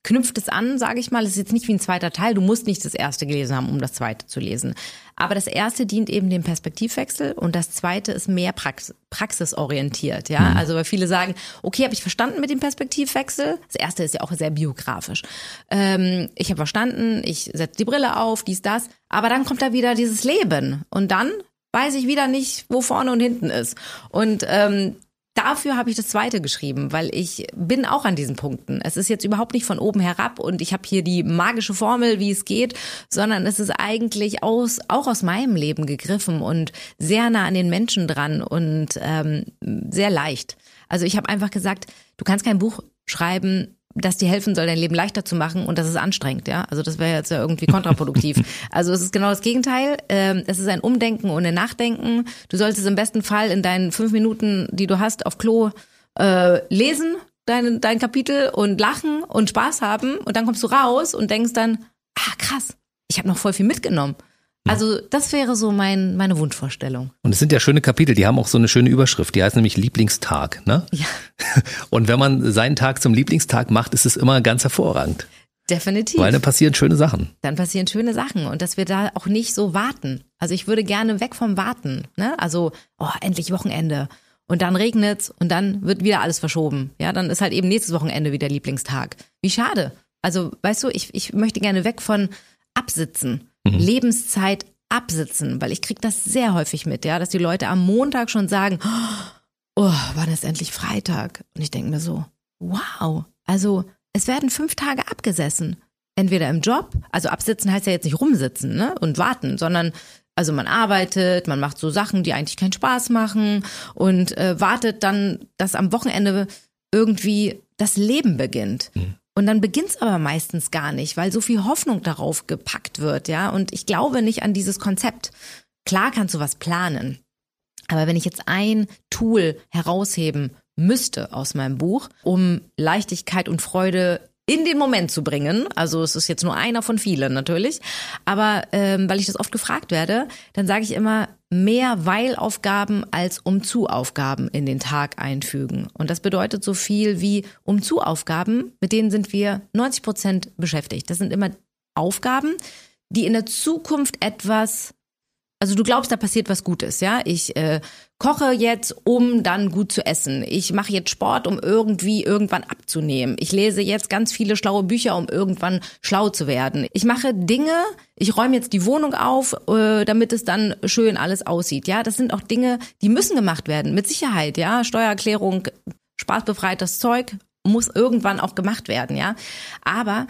Speaker 3: knüpft es an, sage ich mal. Es ist jetzt nicht wie ein zweiter Teil. Du musst nicht das erste gelesen haben, um das zweite zu lesen. Aber das erste dient eben dem Perspektivwechsel und das zweite ist mehr Prax praxisorientiert. Ja, mhm. also weil viele sagen, okay, habe ich verstanden mit dem Perspektivwechsel. Das erste ist ja auch sehr biografisch. Ähm, ich habe verstanden, ich setze die Brille auf, dies, das. Aber dann kommt da wieder dieses Leben und dann weiß ich wieder nicht, wo vorne und hinten ist. Und ähm, dafür habe ich das zweite geschrieben, weil ich bin auch an diesen Punkten. Es ist jetzt überhaupt nicht von oben herab und ich habe hier die magische Formel, wie es geht, sondern es ist eigentlich aus, auch aus meinem Leben gegriffen und sehr nah an den Menschen dran und ähm, sehr leicht. Also ich habe einfach gesagt, du kannst kein Buch schreiben, das dir helfen soll, dein Leben leichter zu machen und das ist anstrengend, ja. Also das wäre jetzt ja irgendwie kontraproduktiv. also es ist genau das Gegenteil. Ähm, es ist ein Umdenken und ein Nachdenken. Du solltest im besten Fall in deinen fünf Minuten, die du hast, auf Klo äh, lesen, dein, dein Kapitel und lachen und Spaß haben und dann kommst du raus und denkst dann, ah krass, ich habe noch voll viel mitgenommen. Also das wäre so mein, meine Wunschvorstellung.
Speaker 2: Und es sind ja schöne Kapitel, die haben auch so eine schöne Überschrift, die heißt nämlich Lieblingstag. Ne?
Speaker 3: Ja.
Speaker 2: Und wenn man seinen Tag zum Lieblingstag macht, ist es immer ganz hervorragend.
Speaker 3: Definitiv.
Speaker 2: Weil dann passieren schöne Sachen.
Speaker 3: Dann passieren schöne Sachen und dass wir da auch nicht so warten. Also ich würde gerne weg vom Warten. Ne? Also, oh, endlich Wochenende. Und dann regnet's und dann wird wieder alles verschoben. Ja, dann ist halt eben nächstes Wochenende wieder Lieblingstag. Wie schade. Also, weißt du, ich, ich möchte gerne weg von Absitzen mhm. Lebenszeit absitzen, weil ich kriege das sehr häufig mit, ja, dass die Leute am Montag schon sagen, oh, wann ist endlich Freitag? Und ich denke mir so, wow, also es werden fünf Tage abgesessen. Entweder im Job, also absitzen heißt ja jetzt nicht rumsitzen ne, und warten, sondern also man arbeitet, man macht so Sachen, die eigentlich keinen Spaß machen und äh, wartet dann, dass am Wochenende irgendwie das Leben beginnt. Mhm. Und dann beginnt's aber meistens gar nicht, weil so viel Hoffnung darauf gepackt wird, ja. Und ich glaube nicht an dieses Konzept. Klar kannst du was planen. Aber wenn ich jetzt ein Tool herausheben müsste aus meinem Buch, um Leichtigkeit und Freude in den Moment zu bringen. Also es ist jetzt nur einer von vielen natürlich. Aber ähm, weil ich das oft gefragt werde, dann sage ich immer, mehr Weil-Aufgaben als Um-Zu-Aufgaben in den Tag einfügen. Und das bedeutet so viel wie Um-Zu-Aufgaben, mit denen sind wir 90 Prozent beschäftigt. Das sind immer Aufgaben, die in der Zukunft etwas also du glaubst, da passiert was Gutes, ja? Ich äh, koche jetzt, um dann gut zu essen. Ich mache jetzt Sport, um irgendwie irgendwann abzunehmen. Ich lese jetzt ganz viele schlaue Bücher, um irgendwann schlau zu werden. Ich mache Dinge, ich räume jetzt die Wohnung auf, äh, damit es dann schön alles aussieht. Ja, das sind auch Dinge, die müssen gemacht werden, mit Sicherheit, ja? Steuererklärung, spaßbefreites Zeug muss irgendwann auch gemacht werden, ja? Aber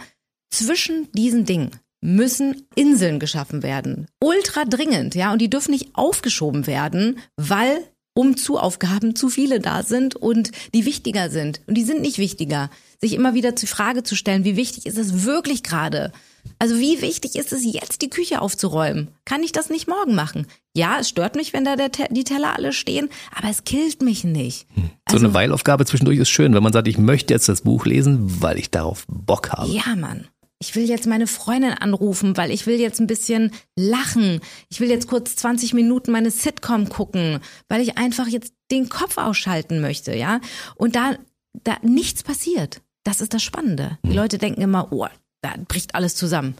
Speaker 3: zwischen diesen Dingen müssen Inseln geschaffen werden. Ultra dringend, ja, und die dürfen nicht aufgeschoben werden, weil um zu Aufgaben zu viele da sind und die wichtiger sind. Und die sind nicht wichtiger. Sich immer wieder zur Frage zu stellen, wie wichtig ist es wirklich gerade? Also wie wichtig ist es jetzt, die Küche aufzuräumen? Kann ich das nicht morgen machen? Ja, es stört mich, wenn da der, die Teller alle stehen, aber es killt mich nicht.
Speaker 2: Hm. So also, eine Weilaufgabe zwischendurch ist schön, wenn man sagt, ich möchte jetzt das Buch lesen, weil ich darauf Bock habe.
Speaker 3: Ja, Mann ich will jetzt meine Freundin anrufen, weil ich will jetzt ein bisschen lachen. Ich will jetzt kurz 20 Minuten meine Sitcom gucken, weil ich einfach jetzt den Kopf ausschalten möchte, ja? Und da, da nichts passiert. Das ist das Spannende. Die Leute denken immer, oh, da bricht alles zusammen.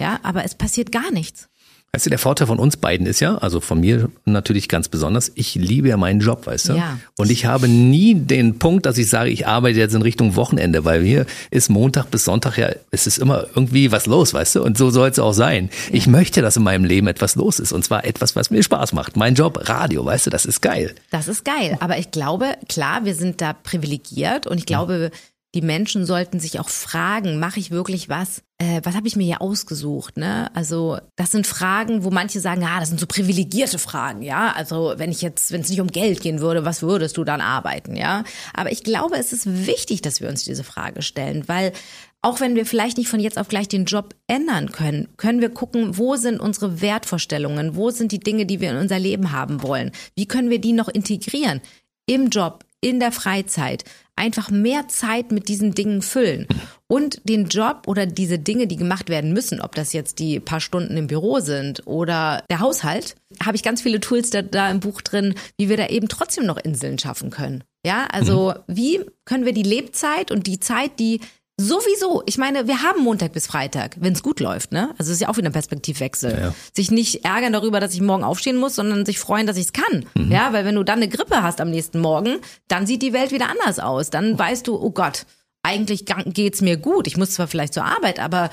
Speaker 3: Ja, aber es passiert gar nichts.
Speaker 2: Weißt du, der Vorteil von uns beiden ist ja, also von mir natürlich ganz besonders, ich liebe ja meinen Job, weißt du?
Speaker 3: Ja.
Speaker 2: Und ich habe nie den Punkt, dass ich sage, ich arbeite jetzt in Richtung Wochenende, weil hier ist Montag bis Sonntag ja, es ist immer irgendwie was los, weißt du? Und so soll es auch sein. Ich möchte, dass in meinem Leben etwas los ist. Und zwar etwas, was mir Spaß macht. Mein Job, Radio, weißt du, das ist geil.
Speaker 3: Das ist geil. Aber ich glaube, klar, wir sind da privilegiert und ich glaube, die Menschen sollten sich auch fragen, mache ich wirklich was? Äh, was habe ich mir hier ausgesucht? Ne? Also das sind Fragen, wo manche sagen, ah, das sind so privilegierte Fragen, ja. Also wenn ich jetzt, wenn es nicht um Geld gehen würde, was würdest du dann arbeiten, ja? Aber ich glaube, es ist wichtig, dass wir uns diese Frage stellen, weil auch wenn wir vielleicht nicht von jetzt auf gleich den Job ändern können, können wir gucken, wo sind unsere Wertvorstellungen, wo sind die Dinge, die wir in unser Leben haben wollen, wie können wir die noch integrieren im Job, in der Freizeit, einfach mehr Zeit mit diesen Dingen füllen und den Job oder diese Dinge, die gemacht werden müssen, ob das jetzt die paar Stunden im Büro sind oder der Haushalt, habe ich ganz viele Tools da, da im Buch drin, wie wir da eben trotzdem noch Inseln schaffen können. Ja, also wie können wir die Lebzeit und die Zeit, die Sowieso. Ich meine, wir haben Montag bis Freitag, wenn es gut läuft, ne? Also es ist ja auch wieder ein Perspektivwechsel.
Speaker 2: Ja, ja.
Speaker 3: Sich nicht ärgern darüber, dass ich morgen aufstehen muss, sondern sich freuen, dass ich es kann. Ja, weil wenn du dann eine Grippe hast am nächsten Morgen, dann sieht die Welt wieder anders aus. Dann weißt du, oh Gott, eigentlich geht's mir gut. Ich muss zwar vielleicht zur Arbeit, aber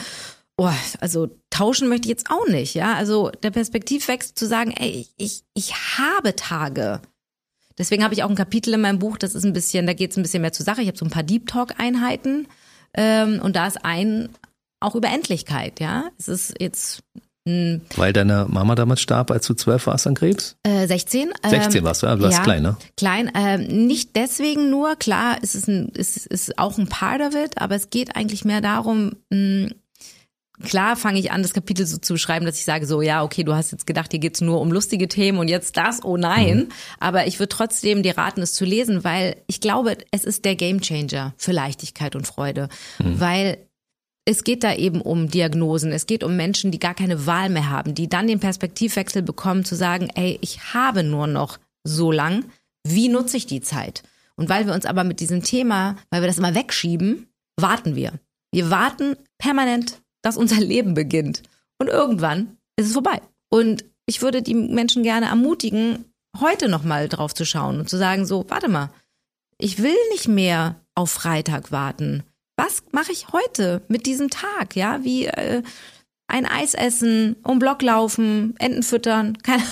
Speaker 3: oh, also tauschen möchte ich jetzt auch nicht, ja? Also der Perspektivwechsel zu sagen, ey, ich ich habe Tage. Deswegen habe ich auch ein Kapitel in meinem Buch, das ist ein bisschen, da geht es ein bisschen mehr zur Sache. Ich habe so ein paar Deep Talk Einheiten ähm, und da ist ein auch über Endlichkeit, ja. Es ist jetzt
Speaker 2: Weil deine Mama damals starb, als du zwölf warst an Krebs?
Speaker 3: äh, 16.
Speaker 2: 16 warst du, ja, du warst klein, ne?
Speaker 3: Klein, ähm, nicht deswegen nur, klar, es ist, ein, es ist auch ein Part of it, aber es geht eigentlich mehr darum, mh, klar fange ich an, das Kapitel so zu schreiben, dass ich sage so, ja, okay, du hast jetzt gedacht, hier geht's nur um lustige Themen und jetzt das, oh nein. Aber ich würde trotzdem dir raten, es zu lesen, weil ich glaube, es ist der Gamechanger für Leichtigkeit und Freude. Weil es geht da eben um Diagnosen. Es geht um Menschen, die gar keine Wahl mehr haben, die dann den Perspektivwechsel bekommen, zu sagen, ey, ich habe nur noch so lang. Wie nutze ich die Zeit? Und weil wir uns aber mit diesem Thema, weil wir das immer wegschieben, warten wir. Wir warten permanent, dass unser Leben beginnt. Und irgendwann ist es vorbei. Und ich würde die Menschen gerne ermutigen, heute nochmal drauf zu schauen und zu sagen, so, warte mal, ich will nicht mehr auf Freitag warten. Was mache ich heute mit diesem Tag? Ja, wie äh, ein Eis essen, um Block laufen, Enten füttern, keine,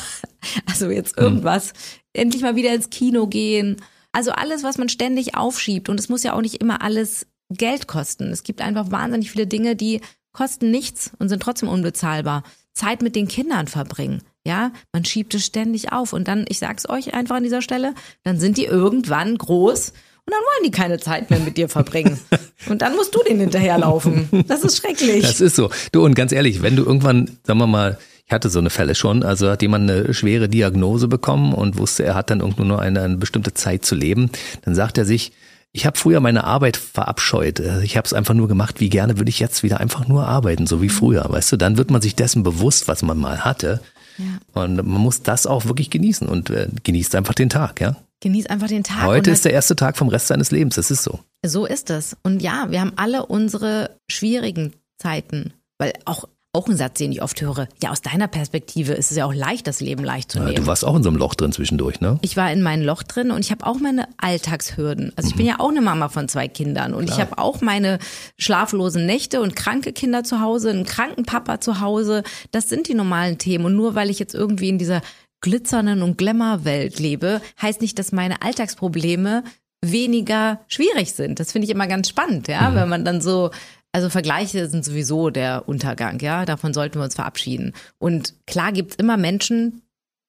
Speaker 3: also jetzt irgendwas. Endlich mal wieder ins Kino gehen. Also alles, was man ständig aufschiebt. Und es muss ja auch nicht immer alles Geld kosten. Es gibt einfach wahnsinnig viele Dinge, die kosten nichts und sind trotzdem unbezahlbar. Zeit mit den Kindern verbringen. Ja, man schiebt es ständig auf und dann, ich sag's euch einfach an dieser Stelle, dann sind die irgendwann groß und dann wollen die keine Zeit mehr mit dir verbringen. Und dann musst du denen hinterherlaufen. Das ist schrecklich.
Speaker 2: Das ist so. Du, und ganz ehrlich, wenn du irgendwann, sagen wir mal, ich hatte so eine Fälle schon, also hat jemand eine schwere Diagnose bekommen und wusste, er hat dann irgendwo nur eine, eine bestimmte Zeit zu leben, dann sagt er sich, ich habe früher meine Arbeit verabscheut. Ich habe es einfach nur gemacht, wie gerne würde ich jetzt wieder einfach nur arbeiten, so wie früher, weißt du? Dann wird man sich dessen bewusst, was man mal hatte.
Speaker 3: Ja.
Speaker 2: Und man muss das auch wirklich genießen und äh, genießt einfach den Tag, ja.
Speaker 3: Genieß einfach den Tag.
Speaker 2: Heute ist der erste Tag vom Rest seines Lebens, das ist so.
Speaker 3: So ist es. Und ja, wir haben alle unsere schwierigen Zeiten. Weil auch, auch ein Satz, den ich oft höre, ja, aus deiner Perspektive ist es ja auch leicht, das Leben leicht zu
Speaker 2: Ja,
Speaker 3: nehmen.
Speaker 2: du warst auch in so einem Loch drin zwischendurch, ne?
Speaker 3: Ich war in meinem Loch drin und ich habe auch meine Alltagshürden. Also ich bin ja auch eine Mama von zwei Kindern und ich habe auch meine schlaflosen Nächte und kranke Kinder zu Hause, einen kranken Papa zu Hause. Das sind die normalen Themen. Und nur weil ich jetzt irgendwie in dieser glitzernden und Glamour-Welt lebe, heißt nicht, dass meine Alltagsprobleme weniger schwierig sind. Das finde ich immer ganz spannend, ja, wenn man dann so also Vergleiche sind sowieso der Untergang, ja, davon sollten wir uns verabschieden. Und klar gibt's immer Menschen,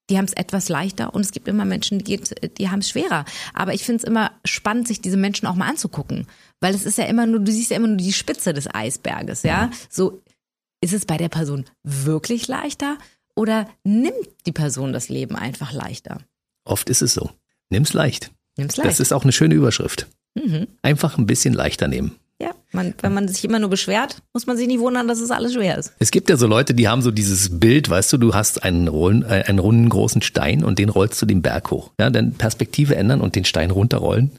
Speaker 3: die haben es etwas leichter und es gibt immer Menschen, die, die haben es schwerer. Aber ich finde es immer spannend, sich diese Menschen auch mal anzugucken. Weil es ist ja immer nur, du siehst ja immer nur die Spitze des Eisberges, ja. So, ist es bei der Person wirklich leichter oder nimmt die Person das Leben einfach leichter?
Speaker 2: Oft ist es so. Nimm's leicht.
Speaker 3: Nimm's leicht.
Speaker 2: Das ist auch eine schöne Überschrift.
Speaker 3: Mhm.
Speaker 2: Einfach ein bisschen leichter nehmen.
Speaker 3: Ja, man, wenn man sich immer nur beschwert, muss man sich nicht wundern, dass es alles schwer ist.
Speaker 2: Es gibt ja so Leute, die haben so dieses Bild, weißt du, du hast einen, Rollen, äh, einen runden großen Stein und den rollst du den Berg hoch. Ja, dann Perspektive ändern und den Stein runterrollen.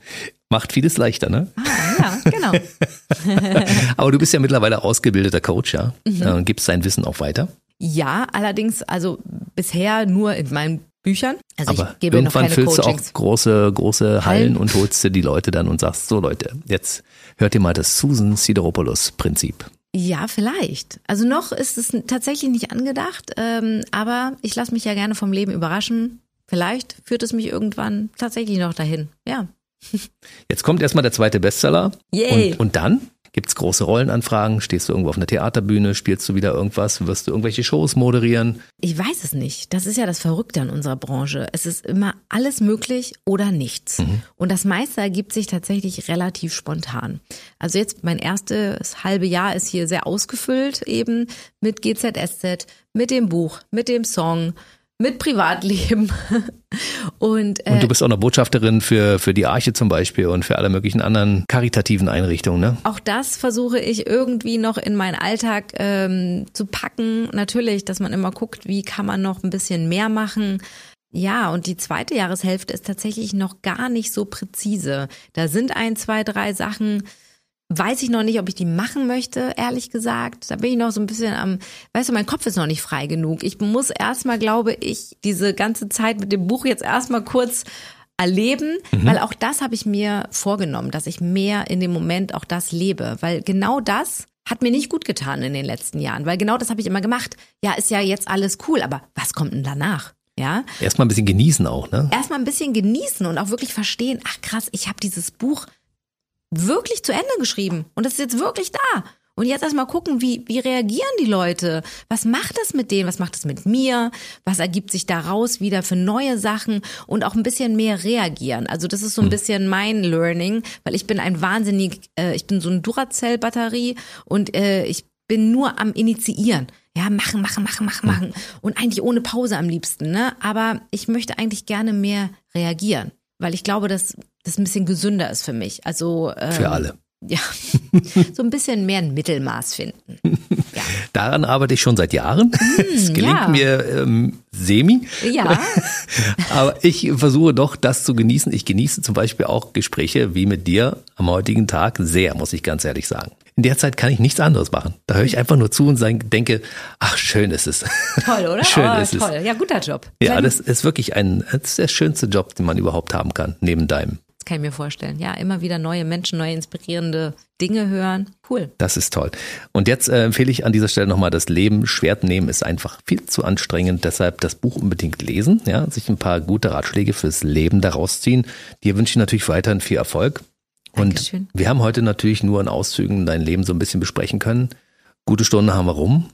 Speaker 2: Macht vieles leichter, ne?
Speaker 3: Ah, ja, genau.
Speaker 2: Aber du bist ja mittlerweile ausgebildeter Coach, ja.
Speaker 3: Mhm.
Speaker 2: Äh, gibst dein Wissen auch weiter.
Speaker 3: Ja, allerdings, also bisher nur in meinen Büchern. Also
Speaker 2: Aber
Speaker 3: ich gebe noch
Speaker 2: irgendwann
Speaker 3: keine
Speaker 2: füllst du
Speaker 3: Coachings.
Speaker 2: auch große, große Hallen
Speaker 3: Hallen?
Speaker 2: und holst dir die Leute dann und sagst, so Leute, jetzt hört ihr mal das Susan Sideropoulos Prinzip.
Speaker 3: Ja, vielleicht. Also noch ist es tatsächlich nicht angedacht, ähm, aber ich lasse mich ja gerne vom Leben überraschen. Vielleicht führt es mich irgendwann tatsächlich noch dahin. Ja.
Speaker 2: Jetzt kommt erstmal der zweite Bestseller.
Speaker 3: Yay.
Speaker 2: Und, und dann gibt's große Rollenanfragen, stehst du irgendwo auf einer Theaterbühne, spielst du wieder irgendwas, wirst du irgendwelche Shows moderieren.
Speaker 3: Ich weiß es nicht. Das ist ja das Verrückte an unserer Branche. Es ist immer alles möglich oder nichts. Und das meiste ergibt sich tatsächlich relativ spontan. Also jetzt mein erstes halbe Jahr ist hier sehr ausgefüllt eben mit GZSZ, mit dem Buch, mit dem Song, mit Privatleben. Und, äh,
Speaker 2: Und du bist auch noch Botschafterin für, für die Arche zum Beispiel und für alle möglichen anderen karitativen Einrichtungen, ne?
Speaker 3: Auch das versuche ich irgendwie noch in meinen Alltag ähm, zu packen. Natürlich, dass man immer guckt, wie kann man noch ein bisschen mehr machen. Ja, und die zweite Jahreshälfte ist tatsächlich noch gar nicht so präzise. Da sind ein, zwei, drei Sachen, weiß ich noch nicht, ob ich die machen möchte, ehrlich gesagt. Da bin ich noch so ein bisschen am, weißt du, mein Kopf ist noch nicht frei genug. Ich muss erstmal, glaube ich, diese ganze Zeit mit dem Buch jetzt erstmal kurz erleben, weil auch das habe ich mir vorgenommen, dass ich mehr in dem Moment auch das lebe, weil genau das hat mir nicht gut getan in den letzten Jahren, weil genau das habe ich immer gemacht. Ja, ist ja jetzt alles cool, aber was kommt denn danach? Ja,
Speaker 2: Erstmal ein bisschen genießen auch, ne?
Speaker 3: erstmal ein bisschen genießen und auch wirklich verstehen, ach krass, ich habe dieses Buch wirklich zu Ende geschrieben und das ist jetzt wirklich da. Und jetzt erstmal gucken, wie, wie reagieren die Leute? Was macht das mit denen? Was macht das mit mir? Was ergibt sich daraus wieder für neue Sachen? Und auch ein bisschen mehr reagieren. Also das ist so ein bisschen mein Learning, weil ich bin ein wahnsinnig, äh, ich bin so eine Duracell-Batterie und äh, ich bin nur am Initiieren. Ja, machen, machen, machen, machen, machen. Und eigentlich ohne Pause am liebsten, ne? Aber ich möchte eigentlich gerne mehr reagieren, weil ich glaube, dass das ein bisschen gesünder ist für mich. Also ähm,
Speaker 2: Für alle.
Speaker 3: Ja, so ein bisschen mehr ein Mittelmaß finden. Ja,
Speaker 2: Daran arbeite ich schon seit Jahren. Es gelingt
Speaker 3: ja.
Speaker 2: mir ähm, semi.
Speaker 3: ja
Speaker 2: Aber ich versuche doch, das zu genießen. Ich genieße zum Beispiel auch Gespräche wie mit dir am heutigen Tag sehr, muss ich ganz ehrlich sagen. In der Zeit kann ich nichts anderes machen. Da höre ich einfach nur zu und denke, ach, schön ist es.
Speaker 3: toll, oder?
Speaker 2: Schön
Speaker 3: oh,
Speaker 2: ist es.
Speaker 3: toll. Ja, guter Job.
Speaker 2: Ja, das ist wirklich ein, das ist der schönste Job, den man überhaupt haben kann, neben deinem.
Speaker 3: Das kann ich mir vorstellen. Ja, immer wieder neue Menschen, neue inspirierende Dinge hören. Cool.
Speaker 2: Das ist toll. Und jetzt äh, empfehle ich an dieser Stelle nochmal, das Leben schwer nehmen ist einfach viel zu anstrengend. Deshalb das Buch unbedingt lesen, ja, sich ein paar gute Ratschläge fürs Leben daraus ziehen. Dir wünsche ich natürlich weiterhin viel Erfolg. Und
Speaker 3: Dankeschön.
Speaker 2: wir haben heute natürlich nur in Auszügen dein Leben so ein bisschen besprechen können. Gute Stunde haben wir rum.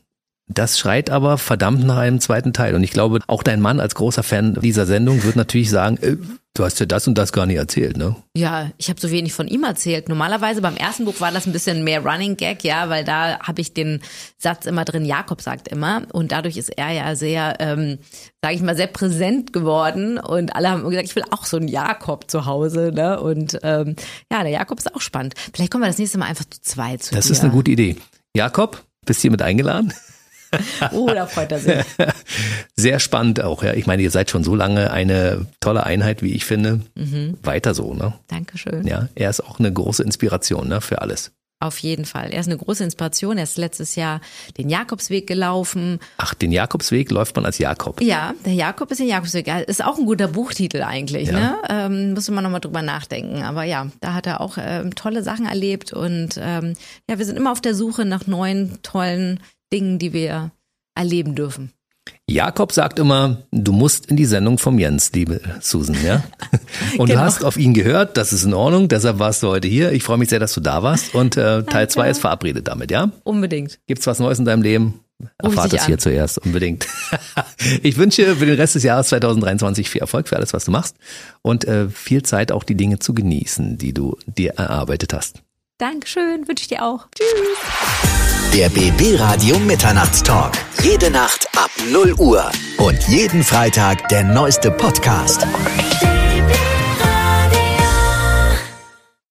Speaker 2: Das schreit aber verdammt nach einem zweiten Teil. Und ich glaube, auch dein Mann als großer Fan dieser Sendung wird natürlich sagen, äh, du hast ja das und das gar nicht erzählt, ne?
Speaker 3: Ja, ich habe so wenig von ihm erzählt. Normalerweise beim ersten Buch war das ein bisschen mehr Running Gag, ja, weil da habe ich den Satz immer drin, Jakob sagt immer. Und dadurch ist er ja sehr, ähm, sage ich mal, sehr präsent geworden. Und alle haben immer gesagt, ich will auch so einen Jakob zu Hause. Ne? Und ähm, ja, der Jakob ist auch spannend. Vielleicht kommen wir das nächste Mal einfach zu zweit zu
Speaker 2: Das
Speaker 3: dir.
Speaker 2: ist eine gute Idee. Jakob, bist hiermit eingeladen?
Speaker 3: Oh, da freut er sich.
Speaker 2: Sehr spannend auch, ja. Ich meine, ihr seid schon so lange eine tolle Einheit, wie ich finde. Weiter so, ne?
Speaker 3: Dankeschön.
Speaker 2: Ja, er ist auch eine große Inspiration, ne, für alles.
Speaker 3: Auf jeden Fall. Er ist eine große Inspiration. Er ist letztes Jahr den Jakobsweg gelaufen.
Speaker 2: Ach, den Jakobsweg läuft man als Jakob.
Speaker 3: Ja, der Jakob ist den Jakobsweg. Ja, Ist auch ein guter Buchtitel eigentlich,
Speaker 2: Ja.
Speaker 3: ne? Ähm, müsste man nochmal drüber nachdenken. Aber ja, da hat er auch ähm, tolle Sachen erlebt und ähm, ja, wir sind immer auf der Suche nach neuen, tollen Dingen, die wir erleben dürfen.
Speaker 2: Jakob sagt immer, du musst in die Sendung vom Jens, liebe Susan, ja? Und du
Speaker 3: Genau.
Speaker 2: hast auf ihn gehört, das ist in Ordnung, deshalb warst du heute hier. Ich freue mich sehr, dass du da warst und äh, Teil zwei ist verabredet damit, ja?
Speaker 3: Unbedingt.
Speaker 2: Gibt's was Neues in deinem Leben? Erfahrt es hier
Speaker 3: an.
Speaker 2: zuerst, unbedingt. ich wünsche für den Rest des Jahres 2023 viel Erfolg für alles, was du machst und äh, viel Zeit auch die Dinge zu genießen, die du dir erarbeitet hast.
Speaker 3: Dankeschön, wünsche ich dir auch. Tschüss.
Speaker 1: Der BB Radio Mitternachtstalk. Jede Nacht ab 0 Uhr. Und jeden Freitag der neueste Podcast.